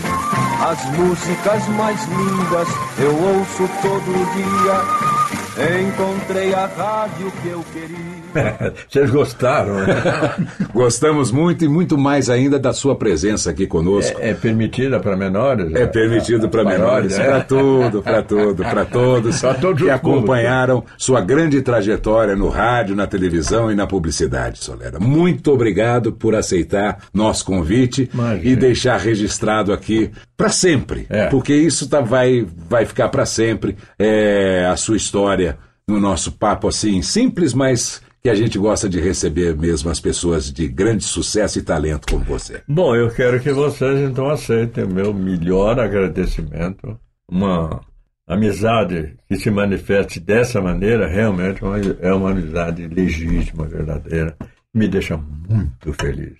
As músicas mais lindas eu ouço todo dia. Encontrei a rádio que eu queria. Vocês gostaram, né? Gostamos muito e muito mais ainda da sua presença aqui conosco. É, é permitida para menores? É permitido para menores, é? para tudo, para tudo, para todos Pra todos que acompanharam sua grande trajetória no rádio, na televisão e na publicidade, Solera. Muito obrigado por aceitar nosso convite Imagina. e deixar registrado aqui para sempre, É. porque isso tá, vai, vai ficar para sempre é, a sua história no nosso papo assim simples, mas que a gente gosta de receber mesmo as pessoas de grande sucesso e talento como você. Bom, eu quero que vocês então aceitem o meu melhor agradecimento. Uma amizade que se manifeste dessa maneira realmente é uma- amizade legítima, verdadeira. Me deixa muito feliz.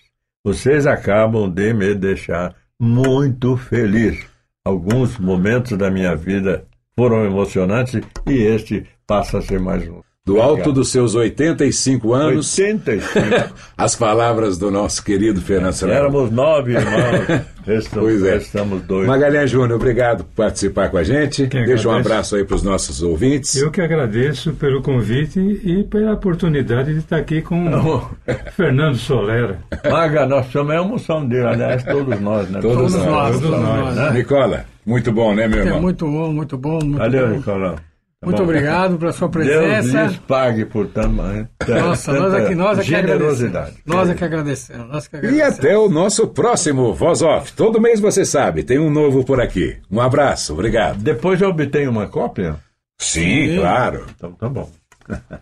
Vocês acabam de me deixar muito feliz. Alguns momentos da minha vida foram emocionantes e este passa a ser mais um. Do alto dos seus 85 anos, 85. as palavras do nosso querido Fernando Serrano. Éramos nove irmãos, restamos, Pois é. restamos dois. Magalhães Júnior, obrigado por participar com a gente. Quem Deixa um abraço aí para os nossos ouvintes. Eu que agradeço pelo convite e pela oportunidade de estar aqui com o Fernando Solera. Maga, nós somos é a emoção dele, aliás, todos nós, né? Todos nós, todos nós, né? Nicola, muito bom, né, meu É irmão? muito bom, muito bom. Muito Valeu, bom. Nicolau. Muito bom. obrigado pela sua Deus presença. lhes pague por tamanho. Nossa, nós aqui, nós aqui generosidade. agradecemos. Nós aqui agradecemos. Nós aqui E agradecemos. até o nosso próximo Voz Off. Todo mês você sabe, tem um novo por aqui. Um abraço, obrigado. Depois eu obtenho uma cópia? Sim, claro. Então tá bom.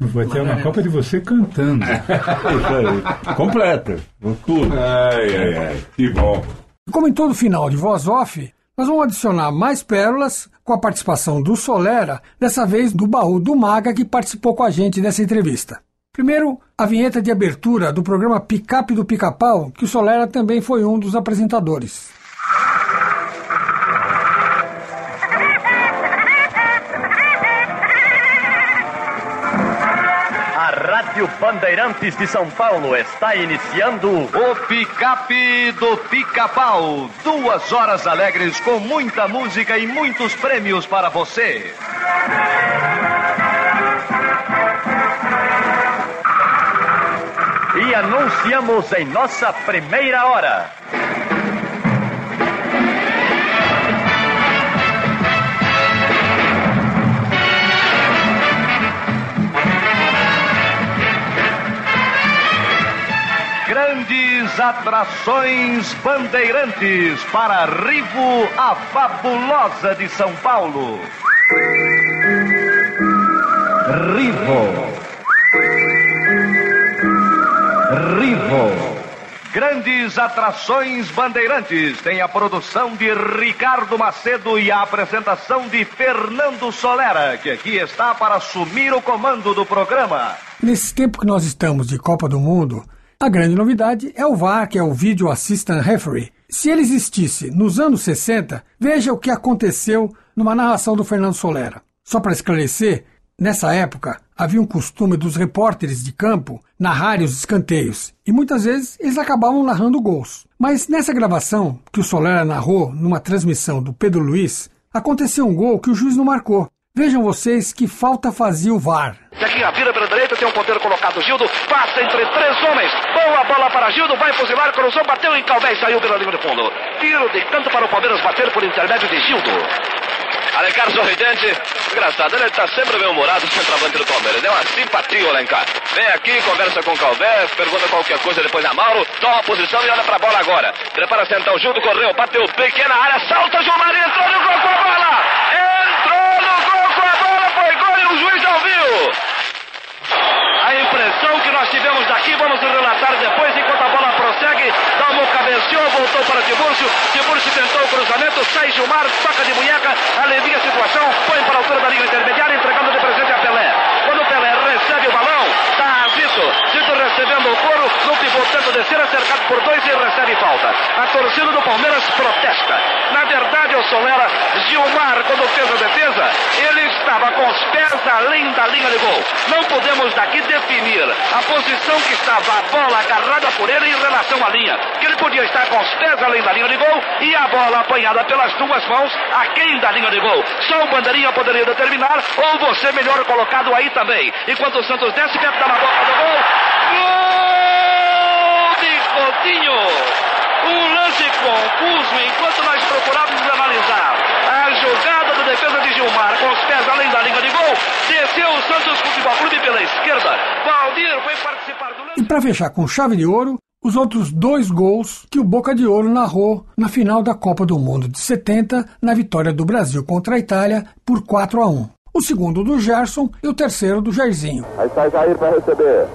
Vai ter uma Copa de você cantando. Isso aí. Completa. com Tudo. Ai, ai, ai. Que bom. Como em todo final de Voz Off, nós vamos adicionar mais pérolas com a participação do Solera, dessa vez do baú do Maga, que participou com a gente dessa entrevista. Primeiro, a vinheta de abertura do programa Picape do Pica-Pau, que o Solera também foi um dos apresentadores. Rádio Bandeirantes de São Paulo está iniciando O picape do pica-pau. Duas horas alegres com muita música e muitos prêmios para você. e anunciamos em nossa primeira hora. Atrações bandeirantes para Rivo, a fabulosa de São Paulo. Rivo. Rivo. Grandes atrações bandeirantes tem a produção de Ricardo Macedo e a apresentação de Fernando Solera, que aqui está para assumir o comando do programa. Nesse tempo que nós estamos de Copa do Mundo, a grande novidade é o VAR, que é o Video Assistant Referee. Se ele existisse nos anos 60, veja o que aconteceu numa narração do Fernando Solera. Só para esclarecer, nessa época havia um costume dos repórteres de campo narrarem os escanteios e muitas vezes eles acabavam narrando gols. Mas nessa gravação que o Solera narrou numa transmissão do Pedro Luiz, aconteceu um gol que o juiz não marcou. Vejam vocês que falta fazia o VAR. Zequinha vira pela direita, tem um ponteiro colocado. Gildo passa entre três homens. Boa bola para Gildo, vai fuzilar, cruzou, bateu em Calvé e saiu pela linha de fundo. Tiro de canto para o Palmeiras bater por intermédio de Gildo. Alencar sorridente, engraçado, ele está sempre bem-humorado, centroavante do Palmeiras. É uma simpatia, o Alencar. Vem aqui, conversa com o Calvé, pergunta qualquer coisa depois a Mauro, toma a posição e olha pra bola agora. Prepara sentar o Gildo, correu, bateu pequena área, salta Gilmar, entrou no gol com a bola! Entrou no gol com a bola, foi gol e o juiz já ouviu! A impressão que nós tivemos daqui, vamos relatar depois, enquanto a bola prossegue. Dalmo cabeceou, voltou para Tiburcio. Tiburcio tentou o cruzamento, sai Gilmar, toca de munheca, alivia a situação, põe para a altura da linha intermediária, entregando de presente a Pelé. Quando Pelé recebe o balão, está Zito. Zito recebendo o couro, no pivô tenta descer, é cercado por dois e recebe falta. A torcida do Palmeiras protesta. Na verdade, o Solera, Gilmar, quando fez a defesa, ele estava com os pés além da linha de gol. Não podemos daqui definir a posição que estava a bola agarrada por ele em relação à linha. Que ele podia estar com os pés além da linha de gol e a bola apanhada pelas duas mãos aquém da linha de gol. Só o bandeirinha poderia determinar, ou você melhor colocado aí também. Enquanto o Santos desce perto da boca do gol. Gol de Coutinho! Um lance confuso enquanto nós procurávamos analisar a jogada da defesa de Gilmar com os pés além da linha de gol. Desceu o Santos Futebol Clube pela esquerda. Valdir foi participar do lance. E para fechar com chave de ouro, os outros dois gols que o Boca de Ouro narrou na final da Copa do Mundo de 70, na vitória do Brasil contra a Itália por 4 a 1. O segundo do Gerson e o terceiro do Jairzinho. Aí sai Jair para receber.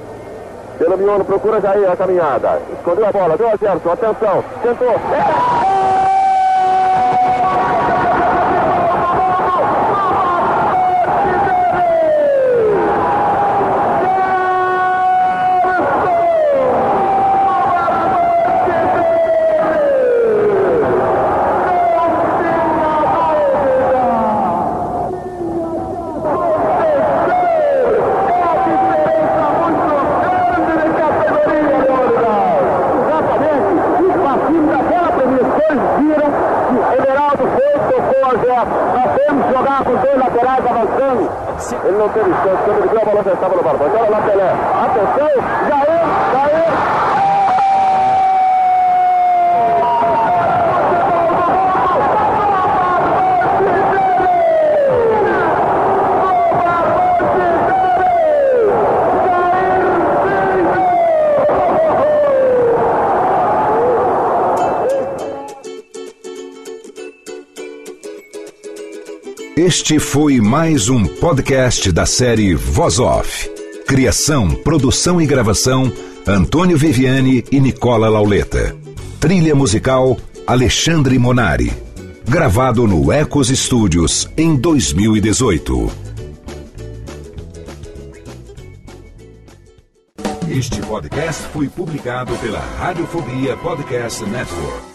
Pelo miolo, procura Jair a caminhada. Escondeu a bola, deu a Gerson, atenção. Tentou. Exatamente. Este foi mais um podcast da série Voz Off. Criação, produção e gravação: Antônio Viviane e Nicola Lauleta. Trilha musical: Alexandre Monari. Gravado no Ecos Studios em 2018. Este podcast foi publicado pela Radiofobia Podcast Network.